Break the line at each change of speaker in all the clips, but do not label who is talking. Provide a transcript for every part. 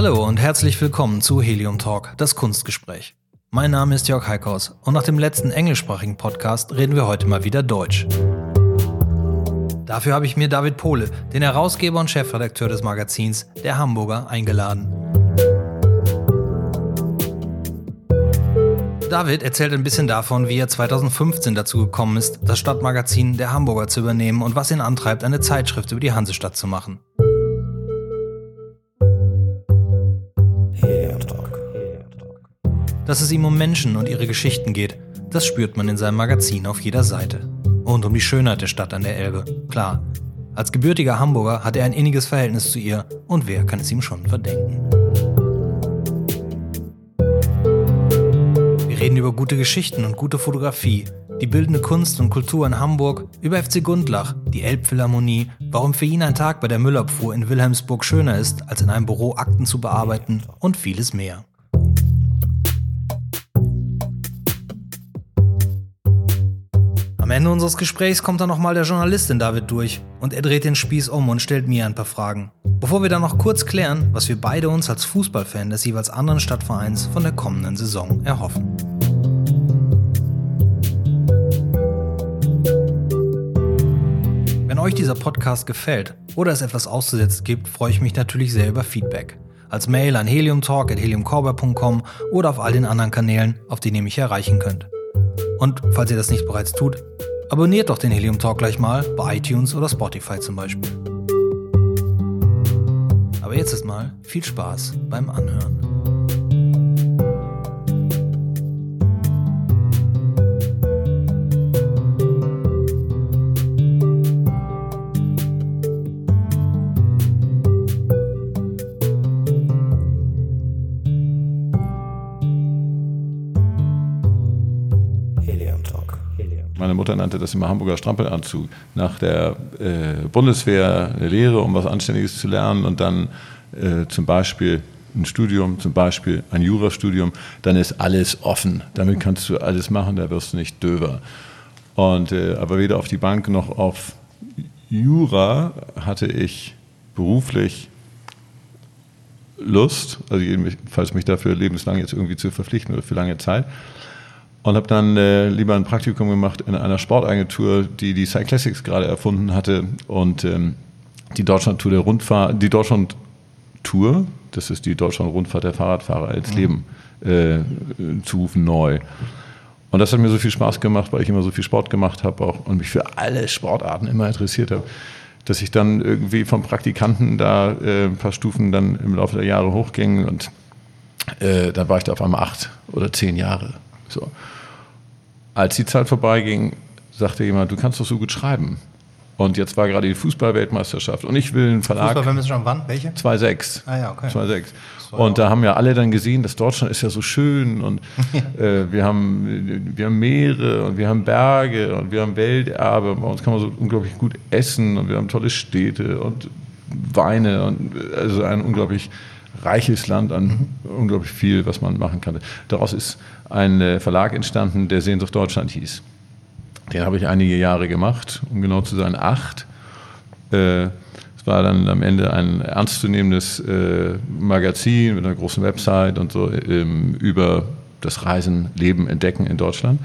Hallo und herzlich willkommen zu Helium Talk, das Kunstgespräch. Mein Name ist Jörg Heikhaus und nach dem letzten englischsprachigen Podcast reden wir heute mal wieder Deutsch. Dafür habe ich mir David Pohle, den Herausgeber und Chefredakteur des Magazins Der Hamburger, eingeladen. David erzählt ein bisschen davon, wie er 2015 dazu gekommen ist, das Stadtmagazin Der Hamburger zu übernehmen und was ihn antreibt, eine Zeitschrift über die Hansestadt zu machen. Dass es ihm um Menschen und ihre Geschichten geht, das spürt man in seinem Magazin auf jeder Seite. Und um die Schönheit der Stadt an der Elbe, klar. Als gebürtiger Hamburger hat er ein inniges Verhältnis zu ihr und wer kann es ihm schon verdenken? Wir reden über gute Geschichten und gute Fotografie, die bildende Kunst und Kultur in Hamburg, über FC Gundlach, die Elbphilharmonie, warum für ihn ein Tag bei der Müllabfuhr in Wilhelmsburg schöner ist, als in einem Büro Akten zu bearbeiten und vieles mehr. Ende unseres Gesprächs kommt dann nochmal der Journalistin David durch und er dreht den Spieß um und stellt mir ein paar Fragen. Bevor wir dann noch kurz klären, was wir beide uns als Fußballfan des jeweils anderen Stadtvereins von der kommenden Saison erhoffen. Wenn euch dieser Podcast gefällt oder es etwas auszusetzen gibt, freue ich mich natürlich sehr über Feedback. Als Mail an heliumtalk.heliumcorber.com oder auf all den anderen Kanälen, auf denen ihr mich erreichen könnt. Und falls ihr das nicht bereits tut, abonniert doch den Helium Talk gleich mal bei iTunes oder Spotify zum Beispiel. Aber jetzt ist mal viel Spaß beim Anhören.
Nannte das immer Hamburger Strampelanzug. Nach der äh, Bundeswehr eine Lehre, um was Anständiges zu lernen und dann äh, zum Beispiel ein Studium, zum Beispiel ein Jurastudium, dann ist alles offen. Damit kannst du alles machen, da wirst du nicht döver. Und, äh, aber weder auf die Bank noch auf Jura hatte ich beruflich Lust, also jedenfalls mich dafür lebenslang jetzt irgendwie zu verpflichten oder für lange Zeit und habe dann äh, lieber ein Praktikum gemacht in einer Sportagentur, die die Cyclassics gerade erfunden hatte und ähm, die Deutschlandtour der Rundfahrt, die Deutschlandtour, das ist die Deutschland-Rundfahrt der Fahrradfahrer ins mhm. Leben äh, zu rufen neu. Und das hat mir so viel Spaß gemacht, weil ich immer so viel Sport gemacht habe auch und mich für alle Sportarten immer interessiert habe, dass ich dann irgendwie vom Praktikanten da äh, ein paar Stufen dann im Laufe der Jahre hochging und äh, dann war ich da auf einmal acht oder zehn Jahre. So. Als die Zeit vorbeiging, sagte jemand, du kannst doch so gut schreiben. Und jetzt war gerade die Fußballweltmeisterschaft und ich will einen Verlag.
Fußballweltmeisterschaft wann? Welche?
2,6.
Ah ja, okay.
2,6. Und da haben ja alle dann gesehen, dass Deutschland ist ja so schön und äh, wir, haben, wir haben Meere und wir haben Berge und wir haben Welterbe. Bei uns kann man so unglaublich gut essen und wir haben tolle Städte und Weine und also ein unglaublich reiches Land an mhm. unglaublich viel, was man machen kann. Daraus ist ein äh, Verlag entstanden, der Sehnsucht Deutschland hieß. Den habe ich einige Jahre gemacht, um genau zu sein, acht. Äh, es war dann am Ende ein ernstzunehmendes äh, Magazin mit einer großen Website und so ähm, über das Reisen, Leben, Entdecken in Deutschland.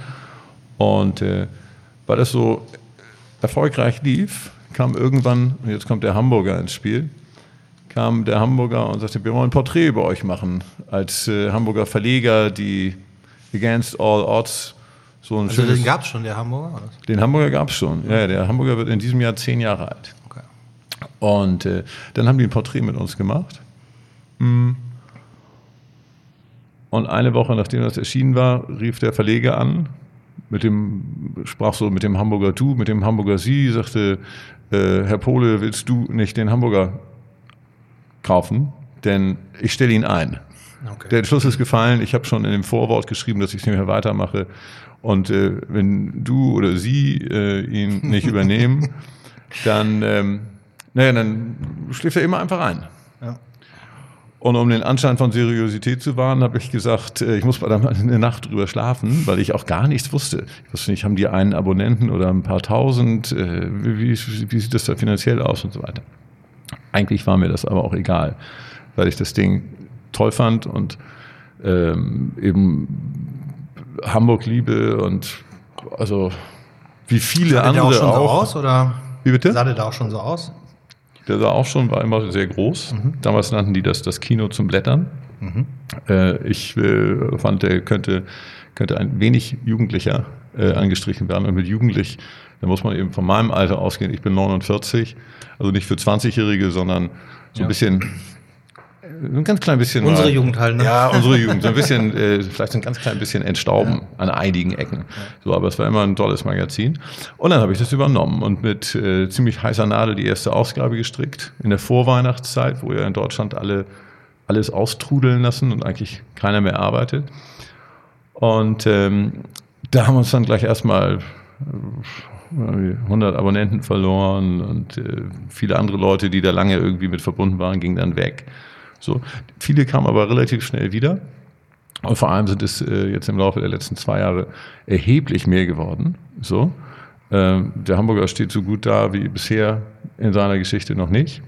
Und weil das so erfolgreich lief, kam irgendwann, und jetzt kommt der Hamburger ins Spiel, kam der Hamburger und sagte, wir wollen ein Porträt über euch machen. Als Hamburger Verleger, die Against All Odds so ein
also schönes, den gab es schon, der Hamburger? Oder?
Den Hamburger gab es schon. Ja, der Hamburger wird in diesem Jahr zehn Jahre alt. Okay. Und äh, dann haben die ein Porträt mit uns gemacht. Mm. Und eine Woche nachdem das erschienen war, rief der Verleger an, mit dem, sprach so mit dem Hamburger Du, mit dem Hamburger Sie, sagte, äh, Herr Pole, willst du nicht den Hamburger kaufen, denn ich stelle ihn ein. Okay. Der Entschluss ist gefallen. Ich habe schon in dem Vorwort geschrieben, dass ich es nicht mehr weitermache. Und äh, wenn du oder sie äh, ihn nicht übernehmen, dann, ähm, naja, dann schläft er immer einfach ein. Ja. Und um den Anschein von Seriosität zu wahren, habe ich gesagt, äh, ich muss mal eine Nacht drüber schlafen, weil ich auch gar nichts wusste. Ich wusste nicht, haben die einen Abonnenten oder ein paar tausend? Äh, wie, wie sieht das da finanziell aus und so weiter. Eigentlich war mir das aber auch egal, weil ich das Ding toll fand und ähm, eben Hamburg liebe und also wie viele
Sah der
andere
auch schon
auch.
so aus? Oder
Wie bitte?
sah der da auch schon so aus?
Der sah auch schon, war immer sehr groß. Damals nannten die das das Kino zum Blättern. Äh, ich äh, fand, der könnte, könnte ein wenig jugendlicher äh, angestrichen werden. Und mit jugendlich, da muss man eben von meinem Alter ausgehen. Ich bin 49, also nicht für 20-Jährige, sondern so
Ja.
ein bisschen, ein ganz klein bisschen.
Unsere
mal-
Jugend halt, ne?
Ja, unsere Jugend. So ein bisschen, äh, vielleicht ein ganz klein bisschen entstauben an einigen Ecken. So, aber es war immer ein tolles Magazin. Und dann habe ich das übernommen und mit äh, ziemlich heißer Nadel die erste Ausgabe gestrickt in der Vorweihnachtszeit, wo ja in Deutschland alle alles austrudeln lassen und eigentlich keiner mehr arbeitet. Und ähm, da haben wir uns dann gleich erstmal äh, 100 Abonnenten verloren und äh, viele andere Leute, die da lange irgendwie mit verbunden waren, gingen dann weg. So, viele kamen aber relativ schnell wieder. Und vor allem sind es äh, jetzt im Laufe der letzten zwei Jahre erheblich mehr geworden. So, ähm, der Hamburger steht so gut da wie bisher in seiner Geschichte noch nicht.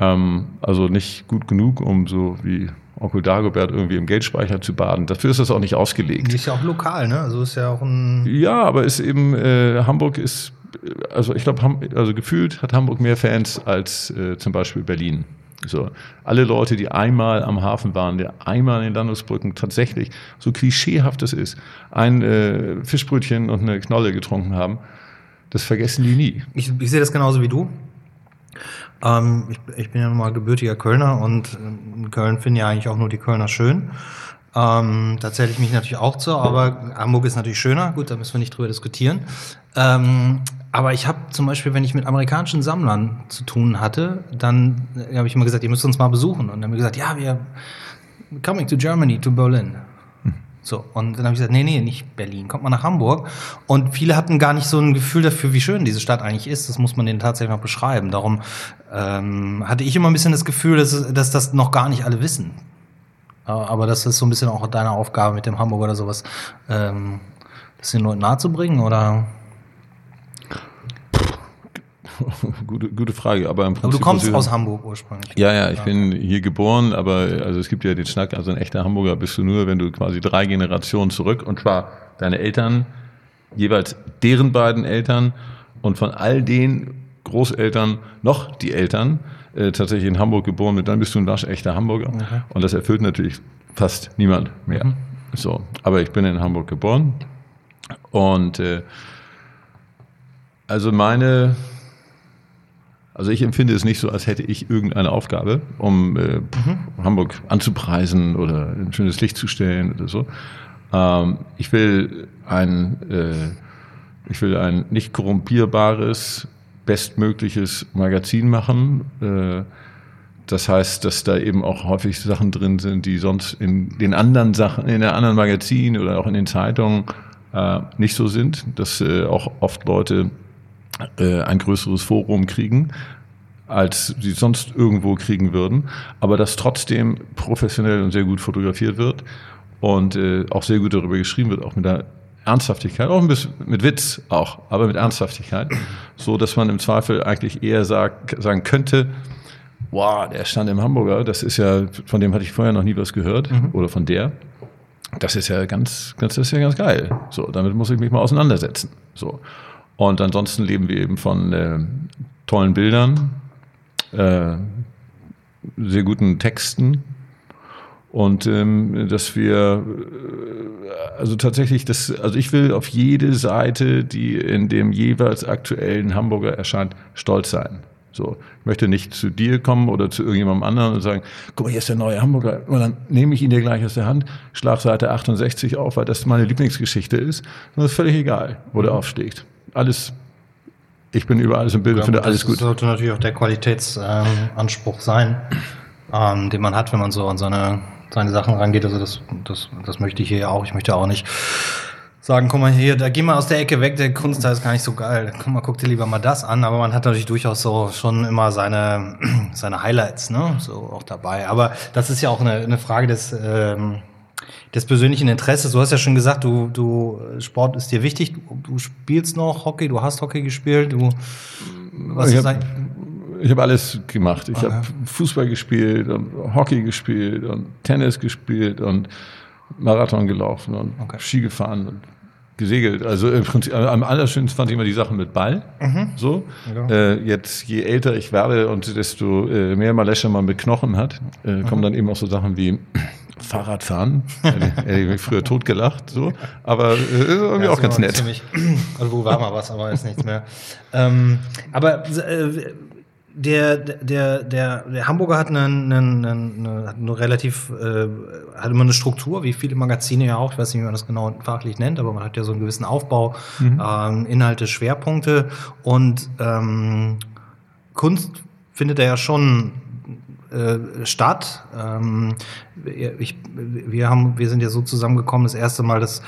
Ähm, also nicht gut genug, um so wie Onkel Dagobert irgendwie im Geldspeicher zu baden. Dafür ist das auch nicht ausgelegt.
Die ist ja auch lokal, ne? Also ist ja auch ein.
Ja, aber ist eben, äh, Hamburg ist, äh, also ich glaube, also gefühlt hat Hamburg mehr Fans als äh, zum Beispiel Berlin. So, alle Leute, die einmal am Hafen waren, die einmal in den Landungsbrücken tatsächlich, so klischeehaft es ist, ein äh, Fischbrötchen und eine Knolle getrunken haben, das vergessen die nie.
Ich, ich sehe das genauso wie du. Ähm, ich, ich bin ja nun mal gebürtiger Kölner und ähm, in Köln finden ja eigentlich auch nur die Kölner schön. Ähm, da zähle ich mich natürlich auch zu, aber Hamburg ist natürlich schöner. Gut, da müssen wir nicht drüber diskutieren. Ähm, aber ich habe zum Beispiel, wenn ich mit amerikanischen Sammlern zu tun hatte, dann äh, habe ich immer gesagt, ihr müsst uns mal besuchen. Und dann haben wir gesagt, ja, wir coming to Germany, to Berlin. So, und dann habe ich gesagt, nee, nee, nicht Berlin, kommt mal nach Hamburg. Und viele hatten gar nicht so ein Gefühl dafür, wie schön diese Stadt eigentlich ist. Das muss man denen tatsächlich noch beschreiben. Darum ähm, hatte ich immer ein bisschen das Gefühl, dass, dass das noch gar nicht alle wissen. Aber das ist so ein bisschen auch deine Aufgabe mit dem Hamburg oder sowas, ähm, das den Leuten nahezubringen, oder?
gute, gute Frage, aber im Prinzip.
Aber du kommst
ich
aus Hamburg ursprünglich.
Ja, ja, ich bin hier geboren, aber also es gibt ja den Schnack, also ein echter Hamburger bist du nur, wenn du quasi drei Generationen zurück und zwar deine Eltern, jeweils deren beiden Eltern und von all den Großeltern noch die Eltern äh, tatsächlich in Hamburg geboren mit, dann bist du ein waschechter Hamburger. Und das erfüllt natürlich fast niemand mehr. So, aber ich bin in Hamburg geboren und äh, also meine also ich empfinde es nicht so, als hätte ich irgendeine Aufgabe, um äh, Hamburg anzupreisen oder ein schönes Licht zu stellen oder so. Ähm, ich will ein, äh, ich will ein nicht korrumpierbares, bestmögliches Magazin machen. Äh, das heißt, dass da eben auch häufig Sachen drin sind, die sonst in den anderen Sachen, in den anderen Magazinen oder auch in den Zeitungen äh, nicht so sind. Dass äh, auch oft Leute ein größeres Forum kriegen, als sie sonst irgendwo kriegen würden, aber das trotzdem professionell und sehr gut fotografiert wird und auch sehr gut darüber geschrieben wird, auch mit der Ernsthaftigkeit, auch ein bisschen mit Witz auch, aber mit Ernsthaftigkeit, so dass man im Zweifel eigentlich eher sagt, sagen könnte, wow, der stand im Hamburger, das ist ja, von dem hatte ich vorher noch nie was gehört oder von der. Das ist ja ganz, ganz, das ist ja ganz geil. So, damit muss ich mich mal auseinandersetzen. So. Und ansonsten leben wir eben von äh, tollen Bildern, äh, sehr guten Texten und ähm, dass wir äh, also tatsächlich das, also ich will auf jede Seite, die in dem jeweils aktuellen Hamburger erscheint, stolz sein. So, ich möchte nicht zu dir kommen oder zu irgendjemandem anderen und sagen, guck mal, hier ist der neue Hamburger. Und dann nehme ich ihn dir gleich aus der Hand, schlag Seite 68 auf, weil das meine Lieblingsgeschichte ist. Und das ist völlig egal, wo der aufsteht. Alles, ich bin über alles im Bild und finde alles
das
gut.
sollte natürlich auch der Qualitätsanspruch sein, ähm, den man hat, wenn man so an seine, seine Sachen rangeht. Also das, das, das möchte ich hier auch. Ich möchte auch nicht sagen, guck mal hier, da geh mal aus der Ecke weg, der Kunstteil ist gar nicht so geil. Guck mal, guck dir lieber mal das an. Aber man hat natürlich durchaus so schon immer seine, seine Highlights, ne, so auch dabei. Aber das ist ja auch eine, eine Frage des, ähm, des persönlichen Interesses. Du hast ja schon gesagt, du, du Sport ist dir wichtig. Du, du spielst noch Hockey, du hast Hockey gespielt, du was
Ich
ist
hab- ich habe alles gemacht. Ich habe Fußball gespielt und Hockey gespielt und Tennis gespielt und Marathon gelaufen und okay. Ski gefahren und gesegelt. Also im Prinzip am allerschönsten fand ich immer die Sachen mit Ball. Mhm. So. Ja. Äh, jetzt je älter ich werde und desto äh, mehr Malesche man mit Knochen hat, äh, mhm. kommen dann eben auch so Sachen wie Fahrradfahren. Hätte ich mich früher totgelacht, so. Aber äh, irgendwie ja, auch ganz nett. Ziemlich,
also wo war mal was, aber ist nichts mehr. Ähm, aber äh, der, der, der, der Hamburger hat eine, eine, eine, hat eine relativ, äh, hat immer eine Struktur, wie viele Magazine ja auch, ich weiß nicht, wie man das genau fachlich nennt, aber man hat ja so einen gewissen Aufbau, mhm. ähm, Inhalte, Schwerpunkte und ähm, Kunst findet er ja schon äh, statt. Ähm, ich, wir, haben, wir sind ja so zusammengekommen, das erste Mal, dass,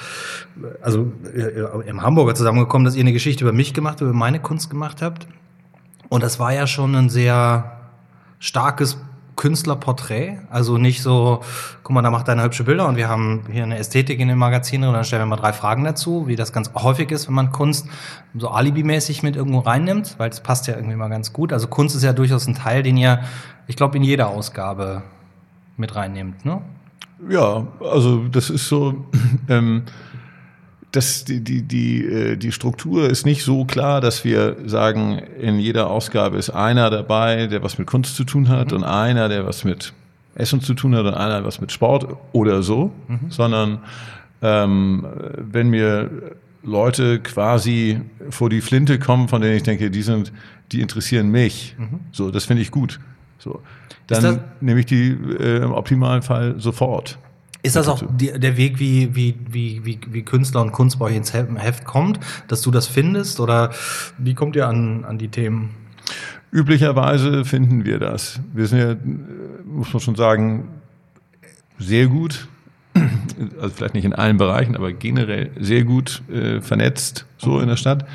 also äh, im Hamburger zusammengekommen, dass ihr eine Geschichte über mich gemacht, über meine Kunst gemacht habt. Und das war ja schon ein sehr starkes Künstlerporträt. Also nicht so, guck mal, da macht einer hübsche Bilder und wir haben hier eine Ästhetik in dem Magazin und dann stellen wir mal drei Fragen dazu, wie das ganz häufig ist, wenn man Kunst so alibimäßig mit irgendwo reinnimmt, weil das passt ja irgendwie mal ganz gut. Also Kunst ist ja durchaus ein Teil, den ihr, ich glaube, in jeder Ausgabe mit reinnehmt, ne?
Ja, also das ist so, ähm, das, die, die, die, äh, die Struktur ist nicht so klar, dass wir sagen, in jeder Ausgabe ist einer dabei, der was mit Kunst zu tun hat mhm. und einer, der was mit Essen zu tun hat und einer, der was mit Sport oder so, mhm. sondern ähm, wenn mir Leute quasi vor die Flinte kommen, von denen ich denke, die sind, die interessieren mich. Mhm. So, das finde ich gut. So, dann nehme ich die äh, im optimalen Fall sofort.
Ist das auch die, der Weg, wie, wie, wie, wie, wie Künstler und Kunst bei euch ins Heft kommt, dass du das findest? Oder wie kommt ihr an, an die Themen?
Üblicherweise finden wir das. Wir sind ja, muss man schon sagen, sehr gut, also vielleicht nicht in allen Bereichen, aber generell sehr gut äh, vernetzt, so in der Stadt,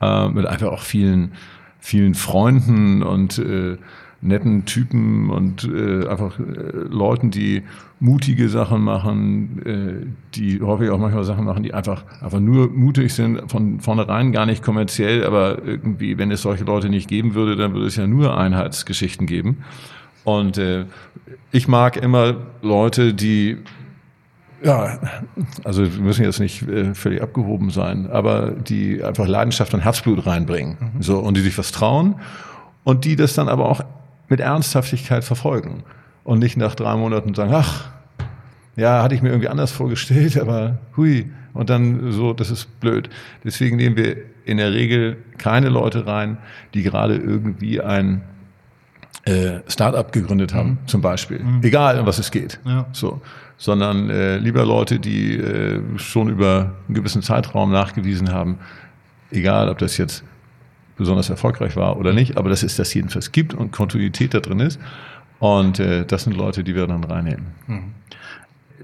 äh, mit einfach auch vielen, vielen Freunden und äh, netten Typen und äh, einfach äh, Leuten, die mutige Sachen machen, äh, die häufig auch manchmal Sachen machen, die einfach, einfach nur mutig sind, von vornherein gar nicht kommerziell, aber irgendwie, wenn es solche Leute nicht geben würde, dann würde es ja nur Einheitsgeschichten geben. Und äh, ich mag immer Leute, die ja, also wir müssen jetzt nicht äh, völlig abgehoben sein, aber die einfach Leidenschaft und Herzblut reinbringen, mhm. so und die sich was trauen und die das dann aber auch mit Ernsthaftigkeit verfolgen und nicht nach drei Monaten sagen, ach, ja, hatte ich mir irgendwie anders vorgestellt, aber hui, und dann so, das ist blöd. Deswegen nehmen wir in der Regel keine Leute rein, die gerade irgendwie ein äh, Start-up gegründet haben, mhm. zum Beispiel. Mhm. Egal, um was es geht. Ja. So. Sondern äh, lieber Leute, die äh, schon über einen gewissen Zeitraum nachgewiesen haben, egal ob das jetzt besonders erfolgreich war oder nicht, aber dass es das jedenfalls gibt und Kontinuität da drin ist. Und äh, das sind Leute, die wir dann reinnehmen. Mhm.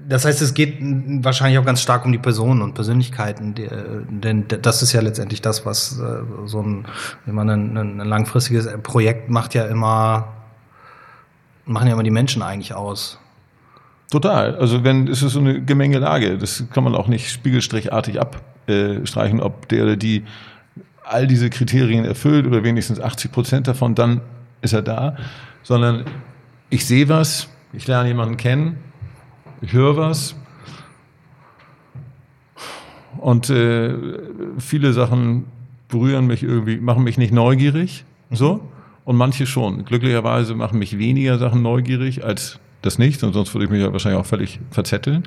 Das heißt, es geht wahrscheinlich auch ganz stark um die Personen und Persönlichkeiten, die, denn das ist ja letztendlich das, was äh, so ein, wenn man ein, ein, langfristiges Projekt macht, ja immer, machen ja immer die Menschen eigentlich aus.
Total. Also wenn es ist so eine Gemengelage, das kann man auch nicht spiegelstrichartig abstreichen, ob der oder die all diese Kriterien erfüllt oder wenigstens 80 Prozent davon, dann ist er da, sondern ich sehe was, ich lerne jemanden kennen, ich höre was und äh, viele Sachen berühren mich irgendwie, machen mich nicht neugierig, so und manche schon. Glücklicherweise machen mich weniger Sachen neugierig als das nicht, und sonst würde ich mich ja wahrscheinlich auch völlig verzetteln.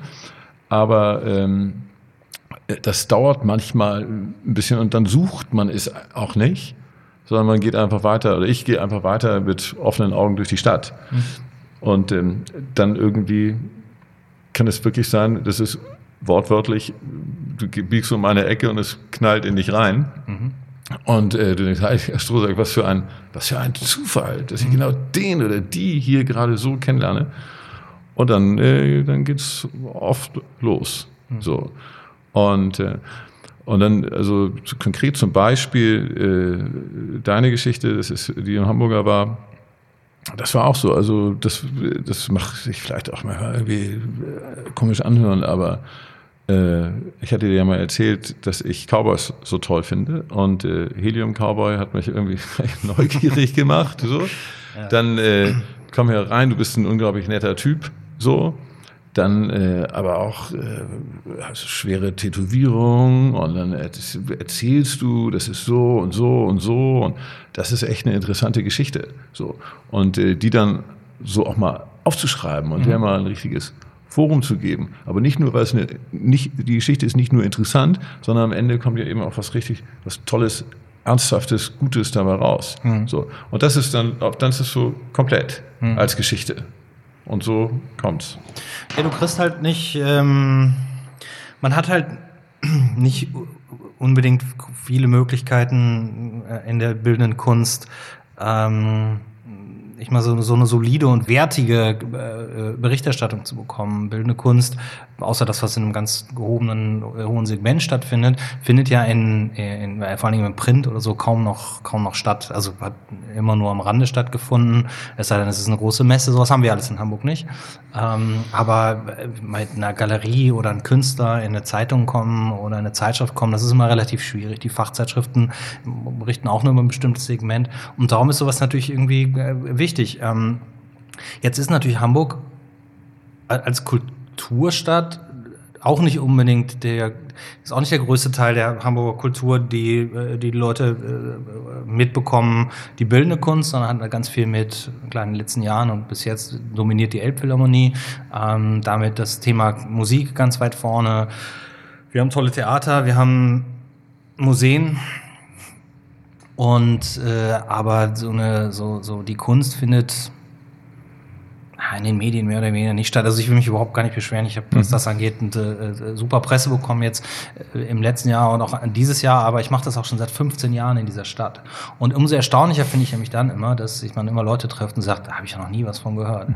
Aber ähm, das dauert manchmal ein bisschen und dann sucht man es auch nicht, sondern man geht einfach weiter oder ich gehe einfach weiter mit offenen Augen durch die Stadt. Mhm. Und ähm, dann irgendwie kann es wirklich sein, das ist wortwörtlich, du biegst um eine Ecke und es knallt in dich rein. Mhm. Und äh, du denkst, Herr Strohsack, was für ein, was für ein Zufall, dass ich mhm. genau den oder die hier gerade so kennenlerne. Und dann, äh, dann geht's oft los. Mhm. So. Und, äh, und dann, also konkret zum Beispiel, äh, deine Geschichte, das ist, die in Hamburger war, das war auch so. Also, das, das macht sich vielleicht auch mal irgendwie äh, komisch anhören, aber äh, ich hatte dir ja mal erzählt, dass ich Cowboys so toll finde und äh, Helium Cowboy hat mich irgendwie neugierig gemacht. So. Ja. Dann äh, komm hier rein, du bist ein unglaublich netter Typ. So. Dann äh, aber auch äh, also schwere Tätowierung und dann erzählst du, das ist so und so und so und das ist echt eine interessante Geschichte. So. Und äh, die dann so auch mal aufzuschreiben und mhm. der mal ein richtiges Forum zu geben. Aber nicht nur, weil es eine, nicht, die Geschichte ist nicht nur interessant, sondern am Ende kommt ja eben auch was richtig, was Tolles, Ernsthaftes, Gutes dabei raus. Mhm. So. Und das ist dann, dann ist es so komplett mhm. als Geschichte. Und so kommt's.
Ja, du kriegst halt nicht, ähm, man hat halt nicht unbedingt viele Möglichkeiten äh, in der bildenden Kunst, ähm, ich mal so, so eine solide und wertige äh, Berichterstattung zu bekommen. Bildende Kunst, außer das, was in einem ganz gehobenen, äh, hohen Segment stattfindet, findet ja in, in, vor allem im Print oder so kaum noch, kaum noch statt. Also hat immer nur am Rande stattgefunden. Es sei denn, es ist eine große Messe. Sowas haben wir alles in Hamburg nicht. Ähm, aber mit einer Galerie oder ein Künstler in eine Zeitung kommen oder in eine Zeitschrift kommen, das ist immer relativ schwierig. Die Fachzeitschriften berichten auch nur über ein bestimmtes Segment. Und darum ist sowas natürlich irgendwie äh, wichtig wichtig. Ähm, jetzt ist natürlich Hamburg als Kulturstadt auch nicht unbedingt der, ist auch nicht der größte Teil der Hamburger Kultur, die äh, die Leute äh, mitbekommen, die bildende Kunst, sondern hat ganz viel mit, klar in den letzten Jahren und bis jetzt dominiert die Elbphilharmonie, ähm, damit das Thema Musik ganz weit vorne. Wir haben tolle Theater, wir haben Museen, und äh, aber so eine, so, so die Kunst findet in den Medien mehr oder weniger nicht statt. Also ich will mich überhaupt gar nicht beschweren. Ich habe, was mhm. das angeht, eine äh, super Presse bekommen jetzt äh, im letzten Jahr und auch dieses Jahr, aber ich mache das auch schon seit 15 Jahren in dieser Stadt. Und umso erstaunlicher finde ich nämlich dann immer, dass sich man immer Leute trifft und sagt, da habe ich ja noch nie was von gehört.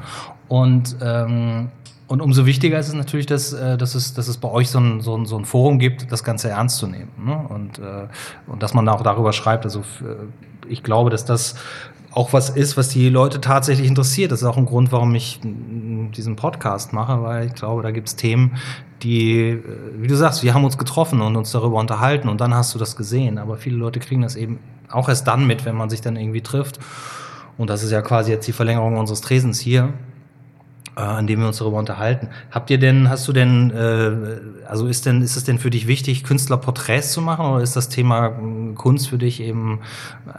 Und ähm, und umso wichtiger ist es natürlich, dass, äh, dass, es, dass es bei euch so ein, so, ein, so ein Forum gibt, das Ganze ernst zu nehmen. Ne? Und, äh, und dass man auch darüber schreibt. Also ich glaube, dass das auch was ist, was die Leute tatsächlich interessiert. Das ist auch ein Grund, warum ich diesen Podcast mache, weil ich glaube, da gibt es Themen, die, äh, wie du sagst, wir haben uns getroffen und uns darüber unterhalten und dann hast du das gesehen. Aber viele Leute kriegen das eben auch erst dann mit, wenn man sich dann irgendwie trifft. Und das ist ja quasi jetzt die Verlängerung unseres Tresens hier äh, an dem wir uns darüber unterhalten. Habt ihr denn, hast du denn, äh, also ist denn, ist es denn für dich wichtig, Künstlerporträts zu machen oder ist das Thema äh, Kunst für dich eben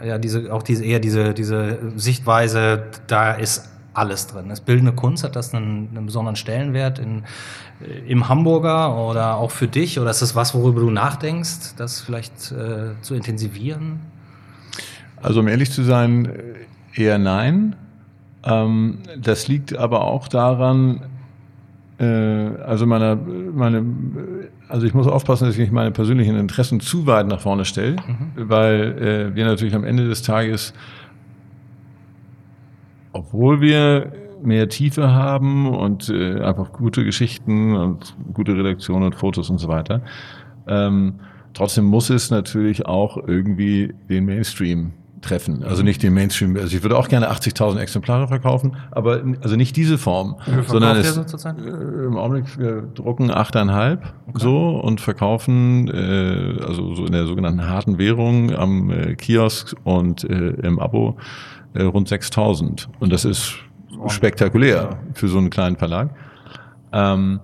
ja diese auch diese eher diese diese Sichtweise, da ist alles drin. Ist bildende Kunst, hat das einen, einen besonderen Stellenwert in, äh, im Hamburger oder auch für dich? Oder ist das was, worüber du nachdenkst, das vielleicht äh, zu intensivieren?
Also um ehrlich zu sein, eher nein. Ähm, das liegt aber auch daran, äh, also meine, meine, also ich muss aufpassen, dass ich nicht meine persönlichen Interessen zu weit nach vorne stelle, mhm. weil äh, wir natürlich am Ende des Tages, obwohl wir mehr Tiefe haben und äh, einfach gute Geschichten und gute Redaktionen und Fotos und so weiter, ähm, trotzdem muss es natürlich auch irgendwie den Mainstream treffen. Also nicht den Mainstream. Also ich würde auch gerne 80.000 Exemplare verkaufen, aber also nicht diese Form, sondern es, äh, im Augenblick wir drucken 8,5 okay. so und verkaufen äh, also so in der sogenannten harten Währung am äh, Kiosk und äh, im Abo äh, rund 6.000 und das ist spektakulär für so einen kleinen Verlag. Ähm,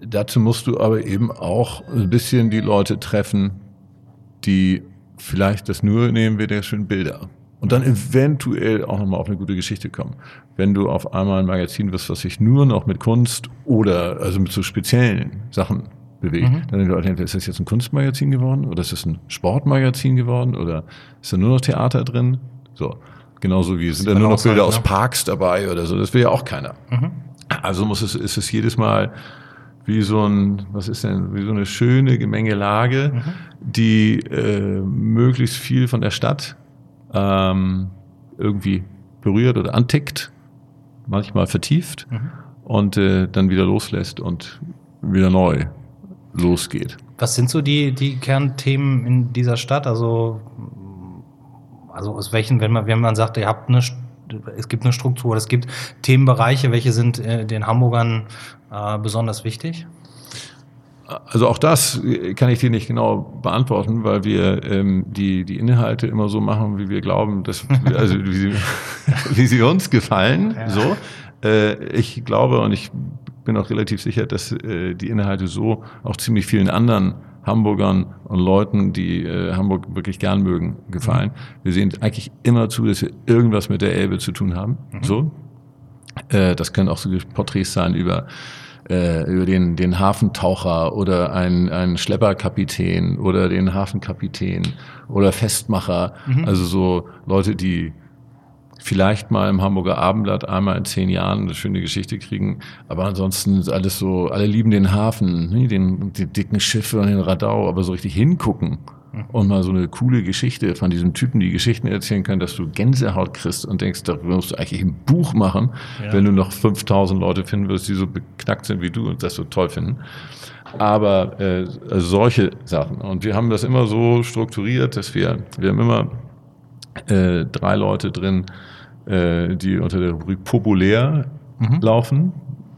dazu musst du aber eben auch ein bisschen die Leute treffen, die vielleicht das nur nehmen wir der schönen Bilder. Und dann eventuell auch nochmal auf eine gute Geschichte kommen. Wenn du auf einmal ein Magazin wirst, was sich nur noch mit Kunst oder also mit so speziellen Sachen bewegt, mhm. dann denken Leute, ist das jetzt ein Kunstmagazin geworden oder ist das ein Sportmagazin geworden oder ist da nur noch Theater drin? So. Genauso wie sind da nur noch Bilder sein, aus ne? Parks dabei oder so. Das will ja auch keiner. Mhm. Also muss es, ist es jedes Mal wie so ein, was ist denn, wie so eine schöne Gemengelage, mhm. die äh, möglichst viel von der Stadt ähm, irgendwie berührt oder antickt, manchmal vertieft mhm. und äh, dann wieder loslässt und wieder neu losgeht.
Was sind so die, die Kernthemen in dieser Stadt? Also, also aus welchen, wenn man, wenn man sagt, ihr habt eine es gibt eine Struktur, es gibt Themenbereiche, welche sind äh, den Hamburgern äh, besonders wichtig?
Also auch das kann ich dir nicht genau beantworten, weil wir ähm, die, die Inhalte immer so machen, wie wir glauben, dass also wie sie, wie sie uns gefallen. Ja. So. Äh, ich glaube und ich bin auch relativ sicher, dass äh, die Inhalte so auch ziemlich vielen anderen Hamburgern und Leuten, die äh, Hamburg wirklich gern mögen, gefallen. Wir sehen eigentlich immer zu, dass wir irgendwas mit der Elbe zu tun haben. Mhm. So. Äh, das können auch so Porträts sein über äh, über den, den Hafentaucher oder einen, einen Schlepperkapitän oder den Hafenkapitän oder Festmacher. Mhm. Also so Leute, die vielleicht mal im Hamburger Abendblatt einmal in zehn Jahren eine schöne Geschichte kriegen. Aber ansonsten ist alles so, alle lieben den Hafen, ne, den, die dicken Schiffe und den Radau, aber so richtig hingucken und mal so eine coole Geschichte von diesem Typen, die Geschichten erzählen kann, dass du Gänsehaut kriegst und denkst, da musst du eigentlich ein Buch machen, ja. wenn du noch 5000 Leute finden wirst, die so beknackt sind wie du und das so toll finden. Aber äh, solche Sachen. Und wir haben das immer so strukturiert, dass wir, wir haben immer äh, drei Leute drin, äh, die unter der Rubrik populär mhm. laufen.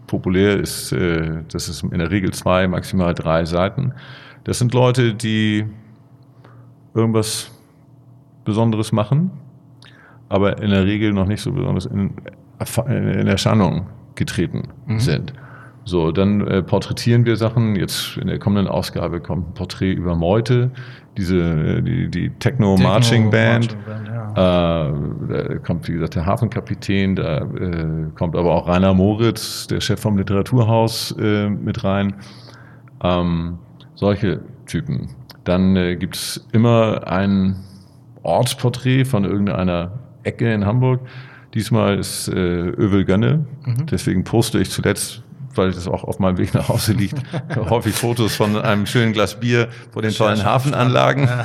Populär ist, äh, das ist in der Regel zwei, maximal drei Seiten. Das sind Leute, die irgendwas Besonderes machen, aber in der Regel noch nicht so besonders in, in Erscheinung getreten mhm. sind. So, dann äh, porträtieren wir Sachen. Jetzt in der kommenden Ausgabe kommt ein Porträt über Meute, diese äh, die, die Techno, Marching Band. Marching Band ja. äh, da kommt wie gesagt der Hafenkapitän, da äh, kommt aber auch Rainer Moritz, der Chef vom Literaturhaus, äh, mit rein. Ähm, solche Typen. Dann äh, gibt es immer ein Ortsporträt von irgendeiner Ecke in Hamburg. Diesmal ist äh, Övel Gönne. Mhm. Deswegen poste ich zuletzt, weil das auch auf meinem Weg nach Hause liegt, häufig Fotos von einem schönen Glas Bier vor den tollen Hafenanlagen.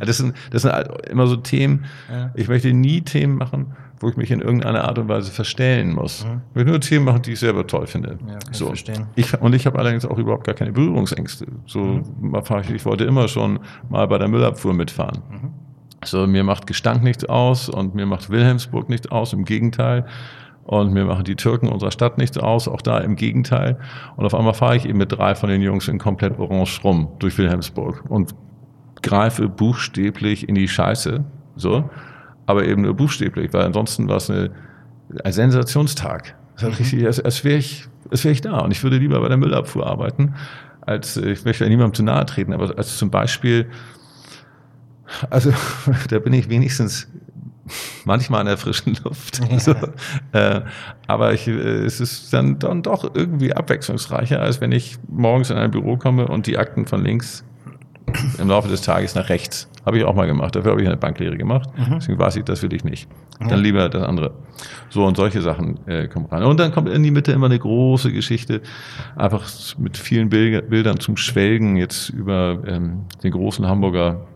Das, sind, das sind halt immer so Themen. Ich möchte nie Themen machen, wo ich mich in irgendeiner Art und Weise verstellen muss. Mhm. Ich will nur Themen machen, die ich selber toll finde. Ja, so. verstehen. Ich, und ich habe allerdings auch überhaupt gar keine Berührungsängste. So, mhm. ich wollte immer schon mal bei der Müllabfuhr mitfahren. Mhm. So, mir macht Gestank nichts aus und mir macht Wilhelmsburg nichts aus, im Gegenteil. Und mir machen die Türken unserer Stadt nichts aus, auch da im Gegenteil. Und auf einmal fahre ich eben mit drei von den Jungs in komplett orange rum durch Wilhelmsburg und greife buchstäblich in die Scheiße. So aber eben nur buchstäblich, weil ansonsten war es eine, ein Sensationstag. Das mhm. richtig, als, als wäre ich, als wäre ich da und ich würde lieber bei der Müllabfuhr arbeiten, als ich möchte ja niemandem zu nahe treten, aber als zum Beispiel, also da bin ich wenigstens manchmal in der frischen Luft. Ja. So, äh, aber ich, äh, es ist dann, dann doch irgendwie abwechslungsreicher, als wenn ich morgens in ein Büro komme und die Akten von links im Laufe des Tages nach rechts. Habe ich auch mal gemacht. Dafür habe ich eine Banklehre gemacht. Mhm. Deswegen weiß ich, das will ich nicht. Mhm. Dann lieber das andere. So und solche Sachen äh, kommen rein. Und dann kommt in die Mitte immer eine große Geschichte, einfach mit vielen Bild Bildern zum Schwelgen jetzt über ähm, den großen Hamburger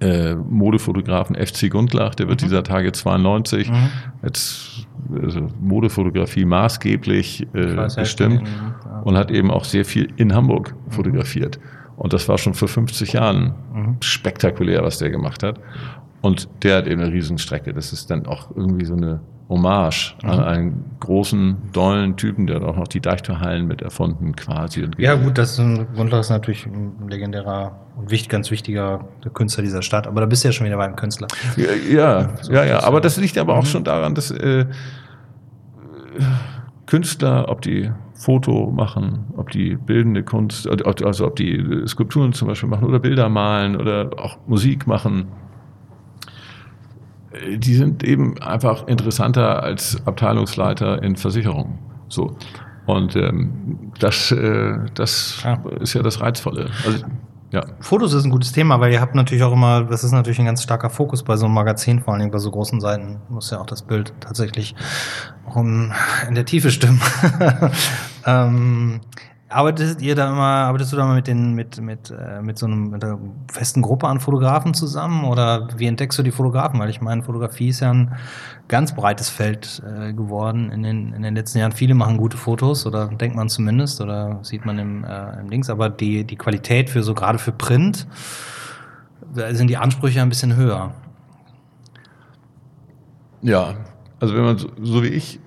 äh, Modefotografen FC Gundlach, der wird mhm. dieser Tage 92 mhm. als also Modefotografie maßgeblich äh, bestimmt ja. und hat eben auch sehr viel in Hamburg mhm. fotografiert. Und das war schon vor 50 Jahren mhm. spektakulär, was der gemacht hat. Und der hat eben eine Riesenstrecke. Das ist dann auch irgendwie so eine Hommage mhm. an einen großen, dollen Typen, der auch noch die Deichtorhallen mit erfunden quasi.
ja gut, das ist ein Grundler ist natürlich ein legendärer und wichtig, ganz wichtiger Künstler dieser Stadt. Aber da bist du ja schon wieder beim Künstler.
Ja, ja, so ja, ja. Aber das liegt aber auch mhm. schon daran, dass äh, Künstler, ob die Foto machen, ob die bildende Kunst, also ob die Skulpturen zum Beispiel machen oder Bilder malen oder auch Musik machen, die sind eben einfach interessanter als Abteilungsleiter in Versicherungen. So. Und ähm, das, äh, das ja. ist ja das Reizvolle. Also,
ja. Fotos ist ein gutes Thema, weil ihr habt natürlich auch immer, das ist natürlich ein ganz starker Fokus bei so einem Magazin, vor allen Dingen bei so großen Seiten, muss ja auch das Bild tatsächlich auch in der Tiefe stimmen. ähm, arbeitet ihr da immer, arbeitest du da mal mit den, mit, mit, äh, mit so einem, mit einer festen Gruppe an Fotografen zusammen oder wie entdeckst du die Fotografen? Weil ich meine, Fotografie ist ja ein ganz breites Feld äh, geworden in den, in den letzten Jahren. Viele machen gute Fotos oder denkt man zumindest oder sieht man im, äh, im Links, aber die, die Qualität für so gerade für Print, sind die Ansprüche ein bisschen höher.
Ja, also wenn man so, so wie ich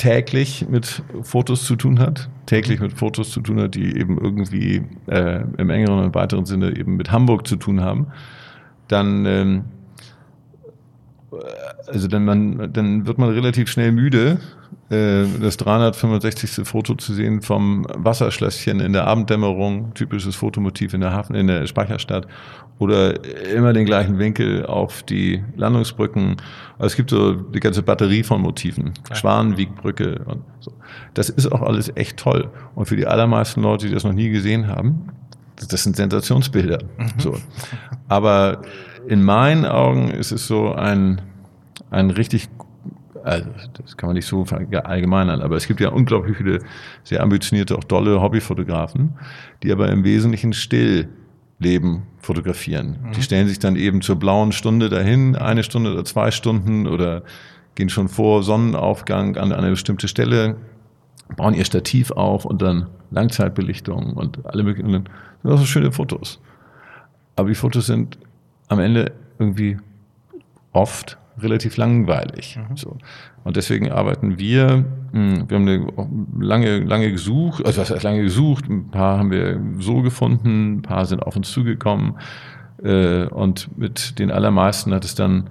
täglich mit Fotos zu tun hat, täglich mit Fotos zu tun hat, die eben irgendwie äh, im engeren und weiteren Sinne eben mit Hamburg zu tun haben, dann ähm, also dann, man, dann wird man relativ schnell müde, äh, das 365. Foto zu sehen vom Wasserschlösschen in der Abenddämmerung, typisches Fotomotiv in der Hafen, in der Speicherstadt, oder immer den gleichen Winkel auf die Landungsbrücken. Also es gibt so die ganze Batterie von Motiven, Klar. Schwanenwiegbrücke und so. Das ist auch alles echt toll. Und für die allermeisten Leute, die das noch nie gesehen haben, das sind Sensationsbilder. Mhm. So. Aber in meinen Augen ist es so ein, ein richtig, also das kann man nicht so allgemeinern, aber es gibt ja unglaublich viele sehr ambitionierte, auch tolle Hobbyfotografen, die aber im Wesentlichen still leben, fotografieren. Mhm. Die stellen sich dann eben zur blauen Stunde dahin, eine Stunde oder zwei Stunden oder gehen schon vor Sonnenaufgang an eine bestimmte Stelle, bauen ihr Stativ auf und dann Langzeitbelichtung und alle möglichen, das sind schöne Fotos. Aber die Fotos sind am Ende irgendwie oft relativ langweilig. Mhm. So. Und deswegen arbeiten wir, hm, wir haben eine lange, lange gesucht, also was heißt lange gesucht, ein paar haben wir so gefunden, ein paar sind auf uns zugekommen äh, und mit den allermeisten hat es dann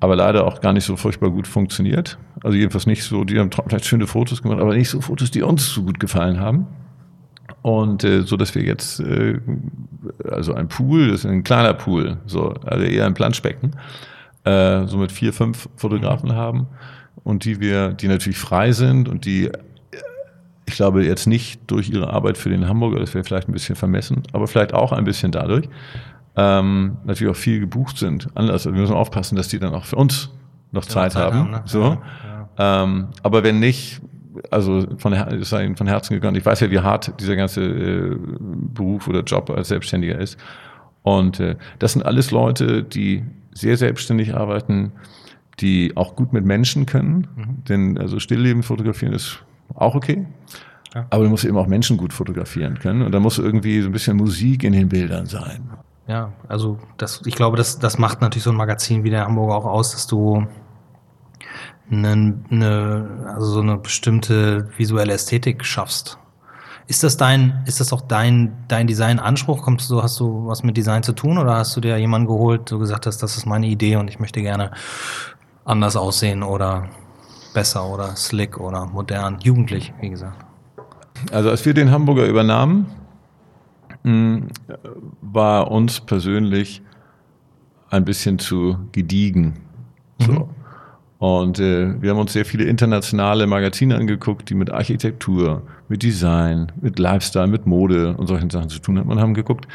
aber leider auch gar nicht so furchtbar gut funktioniert. Also jedenfalls nicht so, die haben vielleicht schöne Fotos gemacht, aber nicht so Fotos, die uns so gut gefallen haben. Und äh, so, dass wir jetzt, äh, also ein Pool, das ist ein kleiner Pool, so, also eher ein Planschbecken, äh, so mit vier, fünf Fotografen mhm. haben und die wir, die natürlich frei sind und die, ich glaube, jetzt nicht durch ihre Arbeit für den Hamburger, das wäre vielleicht ein bisschen vermessen, aber vielleicht auch ein bisschen dadurch, ähm, natürlich auch viel gebucht sind. Anders, also wir müssen aufpassen, dass die dann auch für uns noch Zeit, Zeit, haben. haben ne? So. Ja. Ähm, aber wenn nicht, also von, ist ihnen von Herzen gegangen. Ich weiß ja, wie hart dieser ganze äh, Beruf oder Job als Selbstständiger ist. Und äh, das sind alles Leute, die sehr selbstständig arbeiten, die auch gut mit Menschen können. Mhm. Denn also Stillleben fotografieren ist auch okay. Ja. Aber du musst eben auch Menschen gut fotografieren können. Und da muss irgendwie so ein bisschen Musik in den Bildern sein.
Ja, also das, ich glaube, das, das macht natürlich so ein Magazin wie der Hamburger auch aus, dass du eine, eine, also so eine bestimmte visuelle Ästhetik schaffst. Ist das dein, ist das auch dein, dein Design-Anspruch? Kommst du, hast du was mit Design zu tun oder hast du dir jemanden geholt, du gesagt hast, das ist meine Idee und ich möchte gerne anders aussehen oder besser oder slick oder modern, jugendlich, wie gesagt?
Also als wir den Hamburger übernahmen, hm, war uns persönlich ein bisschen zu gediegen. So. Mhm. Und äh, wir haben uns sehr viele internationale Magazine angeguckt, die mit Architektur, mit Design, mit Lifestyle, mit Mode und solchen Sachen zu tun haben. Und haben geguckt,